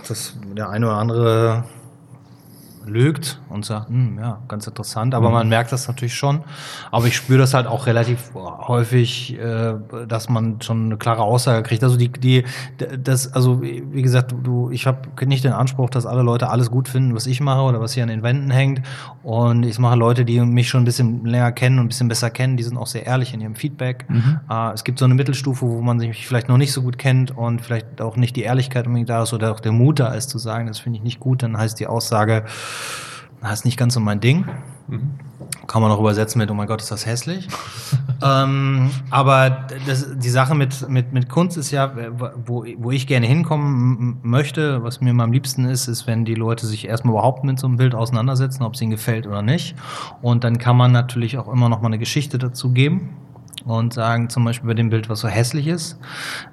dass der eine oder andere lügt und sagt, hm, ja, ganz interessant, aber mhm. man merkt das natürlich schon. Aber ich spüre das halt auch relativ häufig, äh, dass man schon eine klare Aussage kriegt. Also die, die, das, also wie gesagt, du, ich habe nicht den Anspruch, dass alle Leute alles gut finden, was ich mache oder was hier an den Wänden hängt. Und ich mache Leute, die mich schon ein bisschen länger kennen und ein bisschen besser kennen, die sind auch sehr ehrlich in ihrem Feedback. Mhm. Äh, es gibt so eine Mittelstufe, wo man sich vielleicht noch nicht so gut kennt und vielleicht auch nicht die Ehrlichkeit unbedingt da ist oder auch der Mut da ist zu sagen, das finde ich nicht gut, dann heißt die Aussage, das ist nicht ganz so mein Ding. Mhm. Kann man auch übersetzen mit, oh mein Gott, ist das hässlich. ähm, aber das, die Sache mit, mit, mit Kunst ist ja, wo, wo ich gerne hinkommen möchte, was mir am liebsten ist, ist, wenn die Leute sich erstmal überhaupt mit so einem Bild auseinandersetzen, ob es ihnen gefällt oder nicht. Und dann kann man natürlich auch immer noch mal eine Geschichte dazu geben und sagen, zum Beispiel bei dem Bild, was so hässlich ist.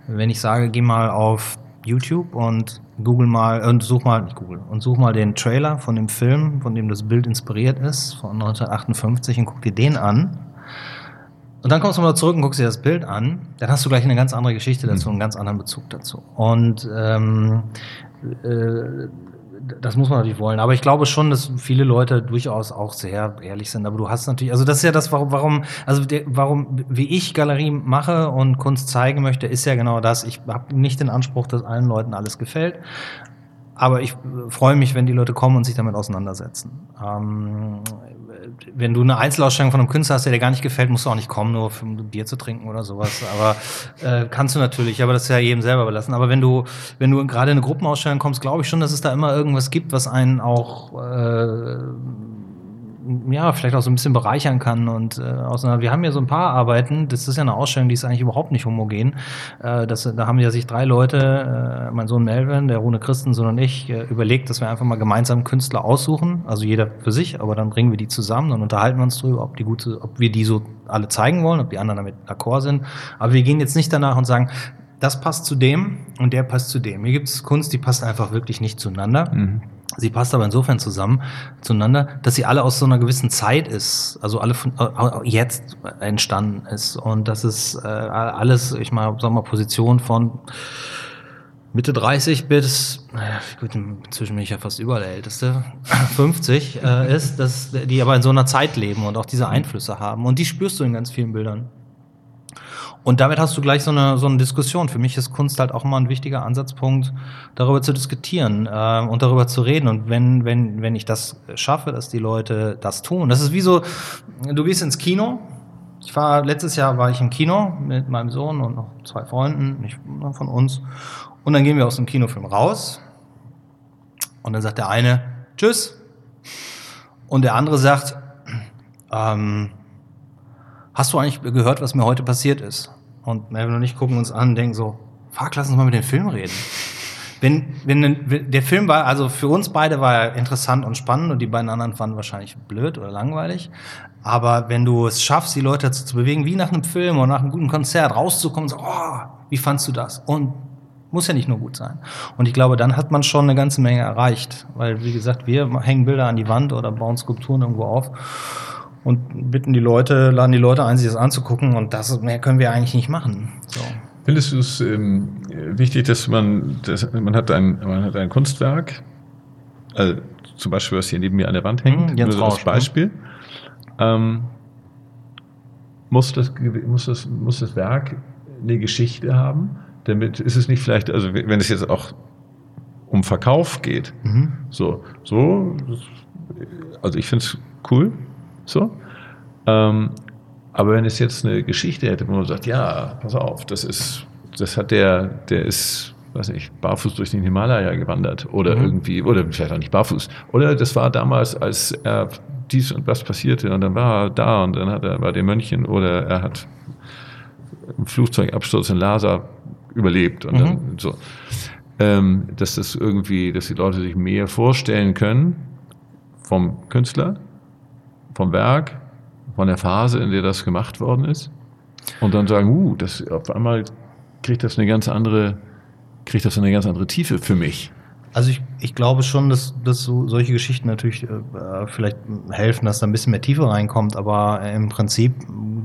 Wenn ich sage, geh mal auf YouTube und google mal und such mal nicht Google und such mal den Trailer von dem Film, von dem das Bild inspiriert ist von 1958 und guck dir den an. Und dann kommst du mal zurück und guckst dir das Bild an, dann hast du gleich eine ganz andere Geschichte dazu, mhm. einen ganz anderen Bezug dazu. Und ähm, äh, das muss man natürlich wollen. Aber ich glaube schon, dass viele Leute durchaus auch sehr ehrlich sind. Aber du hast natürlich, also das ist ja das, warum, warum also der, warum, wie ich Galerie mache und Kunst zeigen möchte, ist ja genau das. Ich habe nicht den Anspruch, dass allen Leuten alles gefällt. Aber ich freue mich, wenn die Leute kommen und sich damit auseinandersetzen. Ähm, wenn du eine Einzelausstellung von einem Künstler hast, der dir gar nicht gefällt, musst du auch nicht kommen, nur für ein Bier zu trinken oder sowas. Aber äh, kannst du natürlich, aber das ist ja jedem selber überlassen. Aber wenn du, wenn du gerade in eine Gruppenausstellung kommst, glaube ich schon, dass es da immer irgendwas gibt, was einen auch äh, ja, vielleicht auch so ein bisschen bereichern kann. Und äh, außer, wir haben ja so ein paar Arbeiten, das ist ja eine Ausstellung, die ist eigentlich überhaupt nicht homogen. Äh, das, da haben ja sich drei Leute, äh, mein Sohn Melvin, der Rune Christensen und ich, äh, überlegt, dass wir einfach mal gemeinsam Künstler aussuchen, also jeder für sich, aber dann bringen wir die zusammen und unterhalten uns drüber, ob die gute, ob wir die so alle zeigen wollen, ob die anderen damit d'accord sind. Aber wir gehen jetzt nicht danach und sagen, das passt zu dem und der passt zu dem. Hier gibt es Kunst, die passt einfach wirklich nicht zueinander. Mhm. Sie passt aber insofern zusammen zueinander, dass sie alle aus so einer gewissen Zeit ist, also alle von äh, jetzt entstanden ist und das ist äh, alles, ich mal, sag mal, Position von Mitte 30 bis, naja, gut, inzwischen bin ich ja fast überall der Älteste, 50 äh, ist, dass die aber in so einer Zeit leben und auch diese Einflüsse haben und die spürst du in ganz vielen Bildern. Und damit hast du gleich so eine, so eine Diskussion. Für mich ist Kunst halt auch immer ein wichtiger Ansatzpunkt, darüber zu diskutieren äh, und darüber zu reden. Und wenn, wenn, wenn ich das schaffe, dass die Leute das tun, das ist wie so, du gehst ins Kino. Ich war, letztes Jahr war ich im Kino mit meinem Sohn und noch zwei Freunden, nicht von uns. Und dann gehen wir aus dem Kinofilm raus. Und dann sagt der eine, tschüss. Und der andere sagt, ähm, hast du eigentlich gehört, was mir heute passiert ist? Und Melvin und ich gucken uns an und denken so, fuck, lass uns mal mit dem Film reden. Wenn, wenn der Film war, also für uns beide war er interessant und spannend und die beiden anderen fanden wahrscheinlich blöd oder langweilig. Aber wenn du es schaffst, die Leute dazu zu bewegen, wie nach einem Film oder nach einem guten Konzert rauszukommen, so, oh, wie fandst du das? Und muss ja nicht nur gut sein. Und ich glaube, dann hat man schon eine ganze Menge erreicht. Weil, wie gesagt, wir hängen Bilder an die Wand oder bauen Skulpturen irgendwo auf und bitten die Leute, laden die Leute ein, sich das anzugucken und das mehr können wir eigentlich nicht machen. So.
Findest du es ähm, wichtig, dass man, dass, man hat ein, man hat ein Kunstwerk, also zum Beispiel, was hier neben mir an der Wand hängt,
hm, Jens
nur als ne? Beispiel. Ähm, muss, das, muss, das, muss das Werk eine Geschichte haben? Damit ist es nicht vielleicht, also wenn es jetzt auch um Verkauf geht, mhm. so, so, also ich finde es cool, so. Ähm, aber wenn es jetzt eine Geschichte hätte, wo man sagt, ja, pass auf, das ist, das hat der, der ist weiß ich, barfuß durch den Himalaya gewandert oder mhm. irgendwie, oder vielleicht auch nicht barfuß. Oder das war damals, als er dies und was passierte und dann war er da und dann hat er bei den Mönchen oder er hat einen Flugzeugabsturz in Lhasa überlebt und mhm. dann so. Ähm, dass das irgendwie, dass die Leute sich mehr vorstellen können vom Künstler, vom Werk, von der Phase, in der das gemacht worden ist und dann sagen, uh, das auf einmal kriegt das eine ganz andere, kriegt das eine ganz andere Tiefe für mich.
Also ich, ich glaube schon, dass, dass so, solche Geschichten natürlich äh, vielleicht helfen, dass da ein bisschen mehr Tiefe reinkommt, aber im Prinzip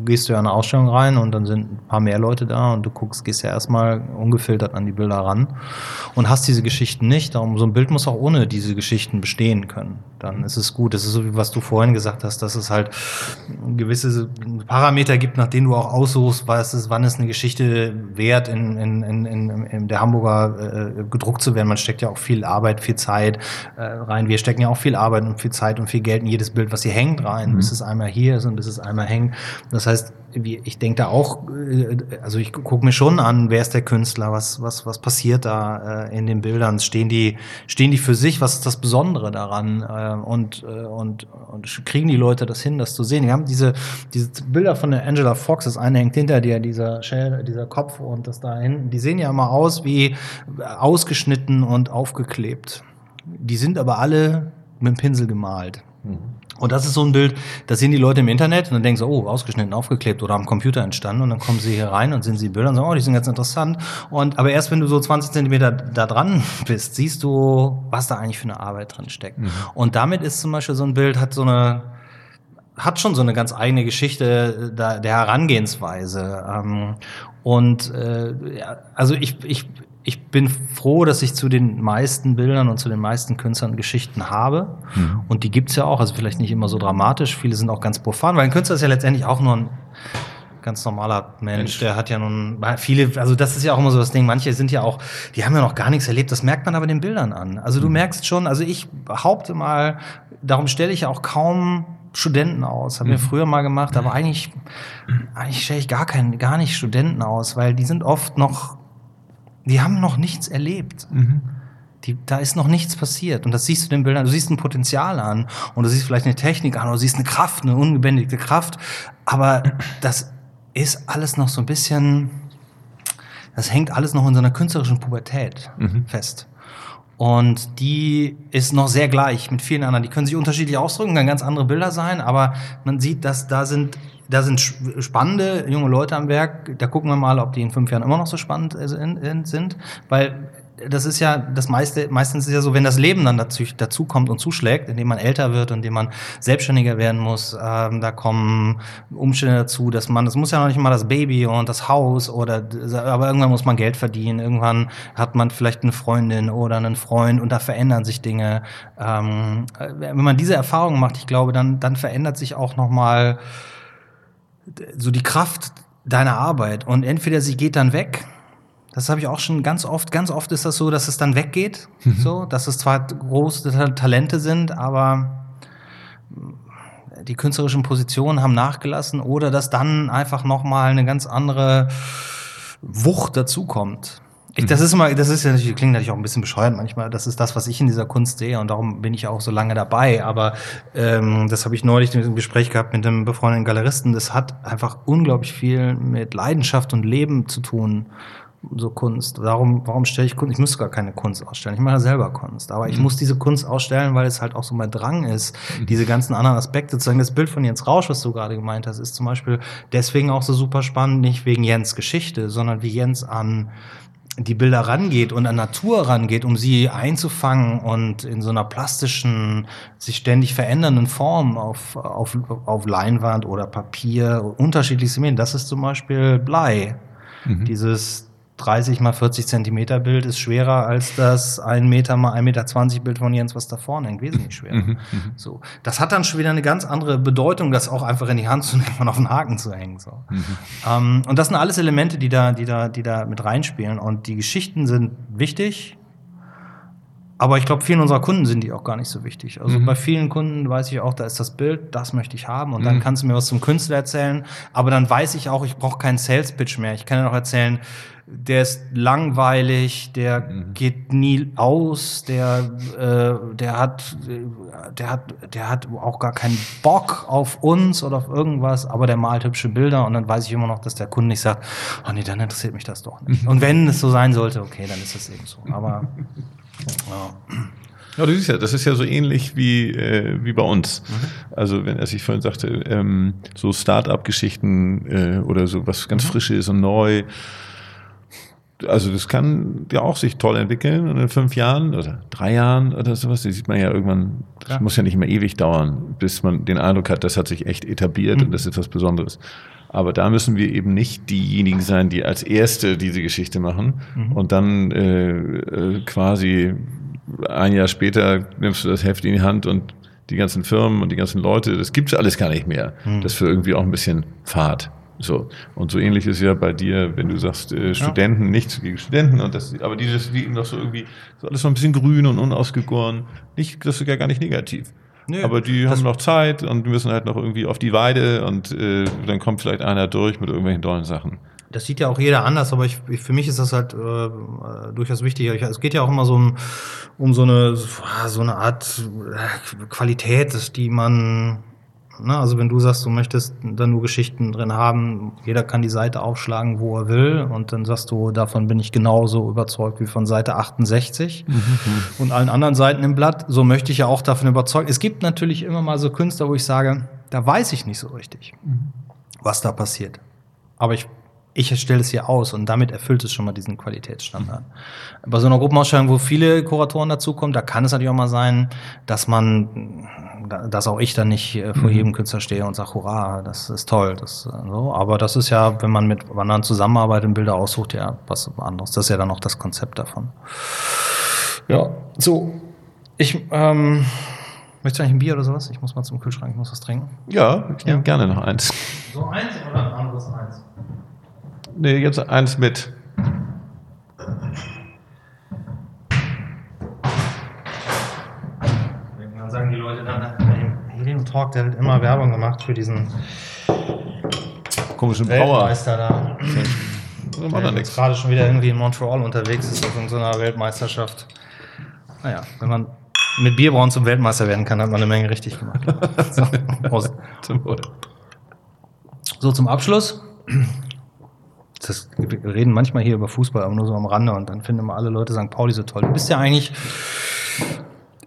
gehst du ja in eine Ausstellung rein und dann sind ein paar mehr Leute da und du guckst, gehst ja erstmal ungefiltert an die Bilder ran und hast diese Geschichten nicht. Darum, so ein Bild muss auch ohne diese Geschichten bestehen können. Dann ist es gut. Das ist so, wie was du vorhin gesagt hast, dass es halt gewisse Parameter gibt, nach denen du auch aussuchst, was ist, wann ist eine Geschichte wert, in, in, in, in, der Hamburger äh, gedruckt zu werden. Man steckt ja auch viel Arbeit, viel Zeit äh, rein. Wir stecken ja auch viel Arbeit und viel Zeit und viel Geld in jedes Bild, was hier hängt, rein, mhm. bis es einmal hier ist und bis es einmal hängt. Das heißt, ich denke da auch, äh, also ich gucke mir schon an, wer ist der Künstler, was, was, was passiert da äh, in den Bildern, stehen die, stehen die für sich, was ist das Besondere daran äh, und, und, und kriegen die Leute das hin, das zu sehen. Wir haben diese, diese Bilder von der Angela Fox, das eine hängt hinter dir, dieser, Shell, dieser Kopf und das da hinten, die sehen ja immer aus wie ausgeschnitten und aufgeklebt. Die sind aber alle mit dem Pinsel gemalt. Mhm. Und das ist so ein Bild, da sehen die Leute im Internet und dann denken sie, oh, ausgeschnitten, aufgeklebt oder am Computer entstanden. Und dann kommen sie hier rein und sehen sie Bilder und sagen, oh, die sind ganz interessant. Und aber erst wenn du so 20 Zentimeter da dran bist, siehst du, was da eigentlich für eine Arbeit drin steckt. Mhm. Und damit ist zum Beispiel so ein Bild, hat so eine, hat schon so eine ganz eigene Geschichte der Herangehensweise. Ähm, und äh, also ich, ich, ich bin froh, dass ich zu den meisten Bildern und zu den meisten Künstlern Geschichten habe. Mhm. Und die gibt's ja auch, also vielleicht nicht immer so dramatisch, viele sind auch ganz profan, weil ein Künstler ist ja letztendlich auch nur ein ganz normaler Mensch, der hat ja nun viele, also das ist ja auch immer so das Ding, manche sind ja auch, die haben ja noch gar nichts erlebt, das merkt man aber den Bildern an. Also du mhm. merkst schon, also ich behaupte mal, darum stelle ich ja auch kaum Studenten aus. Haben mhm. wir früher mal gemacht, aber eigentlich, eigentlich stelle ich gar keinen, gar nicht Studenten aus, weil die sind oft noch die haben noch nichts erlebt. Mhm. Die, da ist noch nichts passiert. Und das siehst du den Bildern, du siehst ein Potenzial an und du siehst vielleicht eine Technik an oder du siehst eine Kraft, eine ungebändigte Kraft. Aber das ist alles noch so ein bisschen, das hängt alles noch in so einer künstlerischen Pubertät mhm. fest. Und die ist noch sehr gleich mit vielen anderen. Die können sich unterschiedlich ausdrücken, kann ganz andere Bilder sein, aber man sieht, dass da sind da sind spannende junge Leute am Werk. Da gucken wir mal, ob die in fünf Jahren immer noch so spannend sind, weil das ist ja das meiste, meistens ist ja so, wenn das Leben dann dazu, dazu kommt und zuschlägt, indem man älter wird, indem man selbstständiger werden muss, ähm, da kommen Umstände dazu, dass man, das muss ja noch nicht mal das Baby und das Haus oder, aber irgendwann muss man Geld verdienen, irgendwann hat man vielleicht eine Freundin oder einen Freund und da verändern sich Dinge. Ähm, wenn man diese Erfahrung macht, ich glaube, dann, dann verändert sich auch noch mal so die Kraft deiner Arbeit und entweder sie geht dann weg. Das habe ich auch schon ganz oft. Ganz oft ist das so, dass es dann weggeht, mhm. so, dass es zwar große Talente sind, aber die künstlerischen Positionen haben nachgelassen oder dass dann einfach noch mal eine ganz andere Wucht dazukommt. Ich, das ist immer, das ist ja natürlich, klingt natürlich auch ein bisschen bescheuert manchmal. Das ist das, was ich in dieser Kunst sehe und darum bin ich auch so lange dabei. Aber ähm, das habe ich neulich im Gespräch gehabt mit einem befreundeten Galeristen. Das hat einfach unglaublich viel mit Leidenschaft und Leben zu tun. So Kunst. Warum, warum stelle ich Kunst? Ich müsste gar keine Kunst ausstellen. Ich mache selber Kunst. Aber ich mhm. muss diese Kunst ausstellen, weil es halt auch so mein Drang ist, mhm. diese ganzen anderen Aspekte zu sagen. Das Bild von Jens Rausch, was du gerade gemeint hast, ist zum Beispiel deswegen auch so super spannend, nicht wegen Jens Geschichte, sondern wie Jens an die Bilder rangeht und an Natur rangeht, um sie einzufangen und in so einer plastischen, sich ständig verändernden Form auf, auf, auf Leinwand oder Papier, unterschiedlichste Medien. Das ist zum Beispiel Blei. Mhm. Dieses 30 mal 40 Zentimeter Bild ist schwerer als das 1 Meter mal 1,20 Meter 20 Bild von Jens, was da vorne hängt. Wesentlich schwerer. Mhm, mhm, so. Das hat dann schon wieder eine ganz andere Bedeutung, das auch einfach in die Hand zu nehmen und auf den Haken zu hängen. So. Mhm. Ähm, und das sind alles Elemente, die da, die da, die da mit reinspielen. Und die Geschichten sind wichtig. Aber ich glaube, vielen unserer Kunden sind die auch gar nicht so wichtig. Also mhm. bei vielen Kunden weiß ich auch, da ist das Bild, das möchte ich haben. Und dann mhm. kannst du mir was zum Künstler erzählen. Aber dann weiß ich auch, ich brauche keinen Sales Pitch mehr. Ich kann ja noch erzählen, der ist langweilig, der mhm. geht nie aus, der, äh, der hat, der hat, der hat auch gar keinen Bock auf uns oder auf irgendwas, aber der malt hübsche Bilder und dann weiß ich immer noch, dass der Kunde nicht sagt, oh nee, dann interessiert mich das doch nicht. Und wenn es so sein sollte, okay, dann ist es eben so. Aber
ja. Ja, du siehst ja, das ist ja so ähnlich wie, äh, wie bei uns. Mhm. Also, wenn, als ich vorhin sagte, ähm, so Start-up-Geschichten äh, oder so was ganz mhm. Frisches und neu, also das kann ja auch sich toll entwickeln und in fünf Jahren oder drei Jahren oder sowas, das sieht man ja irgendwann, das ja. muss ja nicht mehr ewig dauern, bis man den Eindruck hat, das hat sich echt etabliert mhm. und das ist was Besonderes. Aber da müssen wir eben nicht diejenigen sein, die als Erste diese Geschichte machen mhm. und dann äh, äh, quasi ein Jahr später nimmst du das Heft in die Hand und die ganzen Firmen und die ganzen Leute, das gibt's alles gar nicht mehr. Mhm. Das für irgendwie auch ein bisschen Fahrt. So. Und so ähnlich ist ja bei dir, wenn du sagst, äh, Studenten, ja. nichts gegen Studenten, und das, aber dieses, die noch so irgendwie, so alles so ein bisschen grün und unausgegoren. Nicht, das ist ja gar nicht negativ. Nee, aber die haben noch Zeit und müssen halt noch irgendwie auf die Weide und äh, dann kommt vielleicht einer durch mit irgendwelchen tollen Sachen.
Das sieht ja auch jeder anders, aber ich, ich, für mich ist das halt äh, durchaus wichtig. es geht ja auch immer so um, um so eine so eine Art äh, Qualität, die man Ne? Also wenn du sagst, du möchtest da nur Geschichten drin haben, jeder kann die Seite aufschlagen, wo er will, und dann sagst du, davon bin ich genauso überzeugt wie von Seite 68 mhm. und allen anderen Seiten im Blatt. So möchte ich ja auch davon überzeugt. Es gibt natürlich immer mal so Künstler, wo ich sage, da weiß ich nicht so richtig, mhm. was da passiert. Aber ich ich stelle es hier aus und damit erfüllt es schon mal diesen Qualitätsstandard. Mhm. Bei so einer Gruppenausstellung, wo viele Kuratoren dazukommen, da kann es natürlich auch mal sein, dass man, dass auch ich dann nicht äh, vor mhm. jedem Künstler stehe und sage, hurra, das ist toll. Das, äh, so. Aber das ist ja, wenn man mit anderen zusammenarbeitet und Bilder aussucht, ja was anderes. Das ist ja dann auch das Konzept davon. Ja, so. Ich, ähm, Möchtest du eigentlich ein Bier oder sowas? Ich muss mal zum Kühlschrank, ich muss was trinken.
Ja, ich nehme ja. gerne noch eins.
So eins oder ein anderes eins?
Nee, jetzt eins mit.
Talk, der hat immer Werbung gemacht für diesen
komischen Weltmeister
da. So der jetzt gerade schon wieder irgendwie in Montreal unterwegs ist auf irgendeiner Weltmeisterschaft. Naja, wenn man mit Bierbrauen zum Weltmeister werden kann, hat man eine Menge richtig gemacht. so, so zum Abschluss das, wir reden manchmal hier über Fußball, aber nur so am Rande und dann finden immer alle Leute St. Pauli so toll. Du bist ja eigentlich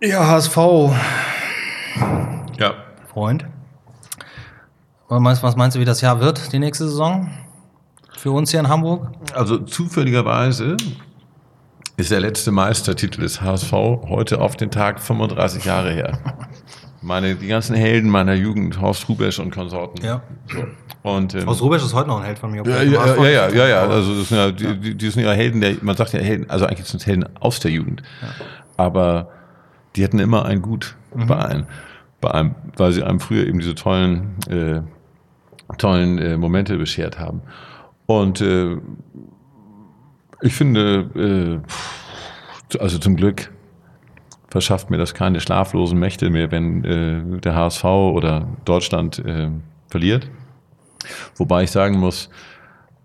ja, HSV.
Ja.
Freund. Was meinst, du, wie das Jahr wird, die nächste Saison? Für uns hier in Hamburg?
Also zufälligerweise ist der letzte Meistertitel des HSV heute auf den Tag 35 Jahre her. Meine, die ganzen Helden meiner Jugend, Horst Rubesch und Konsorten.
Ja.
So. Und,
ähm, Horst Rubesch ist heute noch ein Held von mir.
Ja, ja, ja, ja, ja, ja, also das sind ja, die, die, die sind ja Helden, der, man sagt ja Helden, also eigentlich sind es Helden aus der Jugend. Ja. Aber die hatten immer ein Gut mhm. bei einem, bei einem, weil sie einem früher eben diese tollen, äh, tollen äh, Momente beschert haben. Und äh, ich finde, äh, also zum Glück verschafft mir das keine schlaflosen Mächte mehr, wenn äh, der HSV oder Deutschland äh, verliert. Wobei ich sagen muss,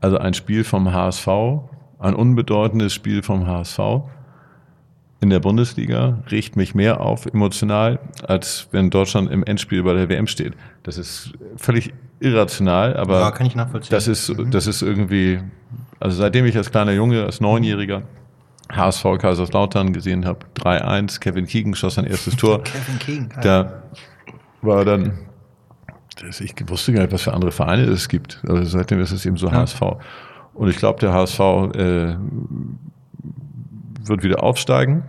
also ein Spiel vom HSV, ein unbedeutendes Spiel vom HSV in der Bundesliga riecht mich mehr auf emotional, als wenn Deutschland im Endspiel bei der WM steht. Das ist völlig irrational, aber
ja, kann ich nachvollziehen.
das ist, mhm. das ist irgendwie, also seitdem ich als kleiner Junge, als Neunjähriger HSV Kaiserslautern gesehen habe, 3-1, Kevin Keegan schoss sein erstes Tor. Kevin Keegan, da war dann, ich wusste gar nicht, was für andere Vereine es gibt. Also seitdem ist es eben so ja. HSV. Und ich glaube, der HSV äh, wird wieder aufsteigen.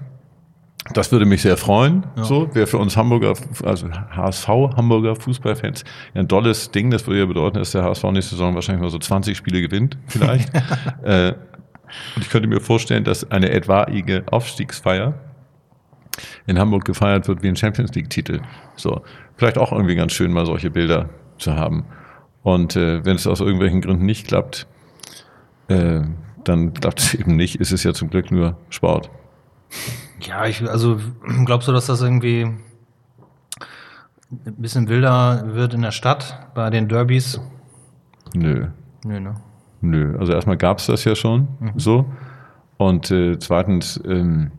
Das würde mich sehr freuen. Ja. So wäre für uns Hamburger, also HSV Hamburger Fußballfans ein tolles Ding. Das würde ja bedeuten, dass der HSV nächste Saison wahrscheinlich mal so 20 Spiele gewinnt, vielleicht. äh, und ich könnte mir vorstellen, dass eine etwaige Aufstiegsfeier in Hamburg gefeiert wird wie ein Champions League-Titel. So, vielleicht auch irgendwie ganz schön, mal solche Bilder zu haben. Und äh, wenn es aus irgendwelchen Gründen nicht klappt, äh, dann klappt es eben nicht. Ist es ja zum Glück nur Sport.
Ja, ich, also glaubst du, dass das irgendwie ein bisschen wilder wird in der Stadt bei den Derbys?
Nö.
Nö, ne?
Nö. Also erstmal gab es das ja schon so. Und äh, zweitens ähm,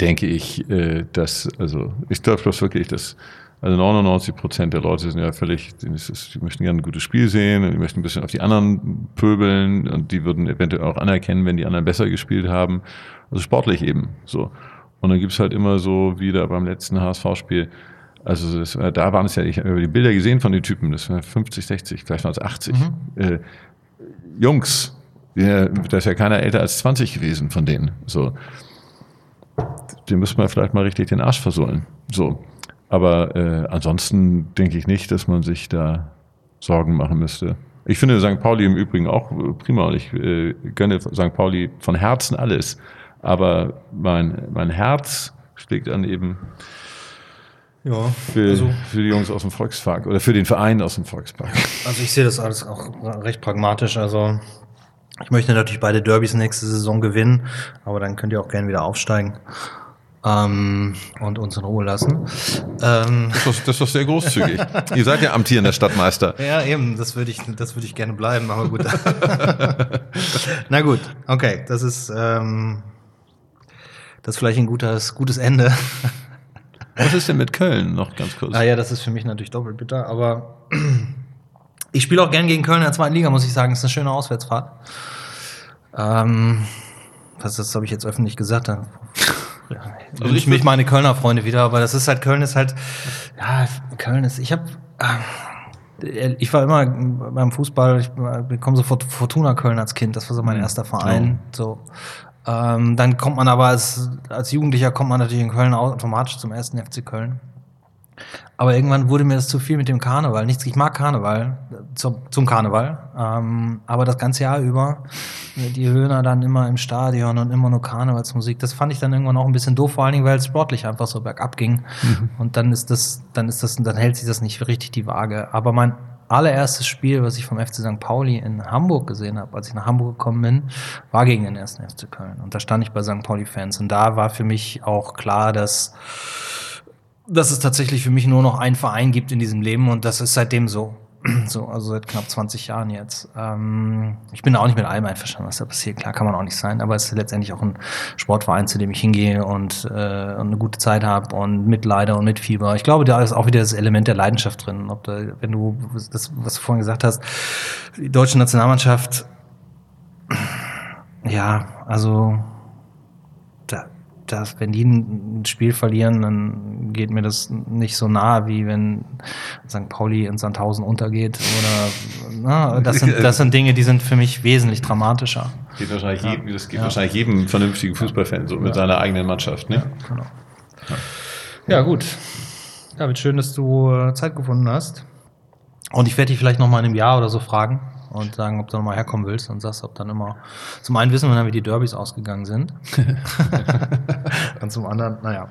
denke ich, äh, dass, also ich glaube das wirklich, dass also 99 Prozent der Leute sind ja völlig, die, die möchten gerne ein gutes Spiel sehen und die möchten ein bisschen auf die anderen pöbeln und die würden eventuell auch anerkennen, wenn die anderen besser gespielt haben. Also sportlich eben so. Und dann gibt's halt immer so wieder beim letzten HSV-Spiel, also das, war- da waren es ja, ich habe die Bilder gesehen von den Typen, das waren 50, 60, vielleicht waren es 80. Äh, Jungs, ja, da ist ja keiner älter als 20 gewesen von denen. So. Den müssen wir vielleicht mal richtig den Arsch versohlen. So. Aber äh, ansonsten denke ich nicht, dass man sich da Sorgen machen müsste. Ich finde St. Pauli im Übrigen auch äh, prima und ich äh, gönne St. Pauli von Herzen alles. Aber mein, mein Herz schlägt dann eben
Ja,
für,
also,
für die Jungs aus dem Volkspark oder für den Verein aus dem Volkspark.
also ich sehe das alles auch recht pragmatisch. Also ich möchte natürlich beide Derbys nächste Saison gewinnen, aber dann könnt ihr auch gerne wieder aufsteigen ähm, und uns in Ruhe lassen. Ähm,
Das ist, das ist doch sehr großzügig. Ihr seid ja amtierender Stadtmeister.
Ja, eben, das würde ich, das würde ich gerne bleiben, aber gut. Na gut, okay, das ist, ähm, das ist vielleicht ein gutes, gutes Ende.
Was ist denn mit Köln noch ganz kurz?
Ah ja, das ist für mich natürlich doppelt bitter, aber ich spiele auch gern gegen Köln in der zweiten Liga, muss ich sagen. ist eine schöne Auswärtsfahrt. Ähm, was das habe ich jetzt öffentlich gesagt? Dann also
ich
ich mich meine Kölner Freunde wieder, aber das ist halt Köln ist halt ja Köln ist. Ich habe ich war immer beim Fußball. Ich bekomme so Fort- Fortuna Köln als Kind. Das war so mein erster Verein. So. Ähm, dann kommt man aber als, als Jugendlicher kommt man natürlich in Köln automatisch zum ersten FC Köln. Aber irgendwann wurde mir das zu viel mit dem Karneval. Nichts, ich mag Karneval zum, zum Karneval. Ähm, aber das ganze Jahr über, äh, die Höhner dann immer im Stadion und immer nur Karnevalsmusik, das fand ich dann irgendwann auch ein bisschen doof, vor allen Dingen, weil es sportlich einfach so bergab ging. Und dann ist das, dann ist das, dann hält sich das nicht richtig die Waage. Aber mein allererstes Spiel, was ich vom FC St. Pauli in Hamburg gesehen habe, als ich nach Hamburg gekommen bin, war gegen den ersten FC Köln. Und da stand ich bei St. Pauli-Fans. Und da war für mich auch klar, dass dass es tatsächlich für mich nur noch einen Verein gibt in diesem Leben und das ist seitdem so. So, also seit knapp 20 Jahren jetzt. Ähm, ich bin auch nicht mit allem einverstanden, was da passiert. Klar kann man auch nicht sein, aber es ist letztendlich auch ein Sportverein, zu dem ich hingehe und, äh, und eine gute Zeit habe und mitleide und mitfieber. Ich glaube, da ist auch wieder das Element der Leidenschaft drin. Ob da, wenn du das, was du vorhin gesagt hast, die deutsche Nationalmannschaft, ja, also das, wenn die ein Spiel verlieren, dann geht mir das nicht so nahe, wie wenn St. Pauli in Sandhausen untergeht. Oder na, das, sind, das sind Dinge, die sind für mich wesentlich dramatischer.
Geht wahrscheinlich
Ja.
jedem, das geht
Ja.
wahrscheinlich jedem vernünftigen Fußballfan so mit seiner eigenen Mannschaft. Ne?
Genau. Ja, gut. David, schön, dass du äh, Zeit gefunden hast. Und ich werde dich vielleicht noch mal in einem Jahr oder so fragen und sagen, ob du noch mal herkommen willst und sagst, ob dann immer. Zum einen wissen wir dann, wie die Derbys ausgegangen sind. und zum anderen, naja.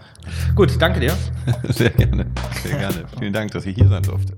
Gut, danke dir.
Sehr gerne. Sehr gerne. Vielen Dank, dass ich hier sein durfte.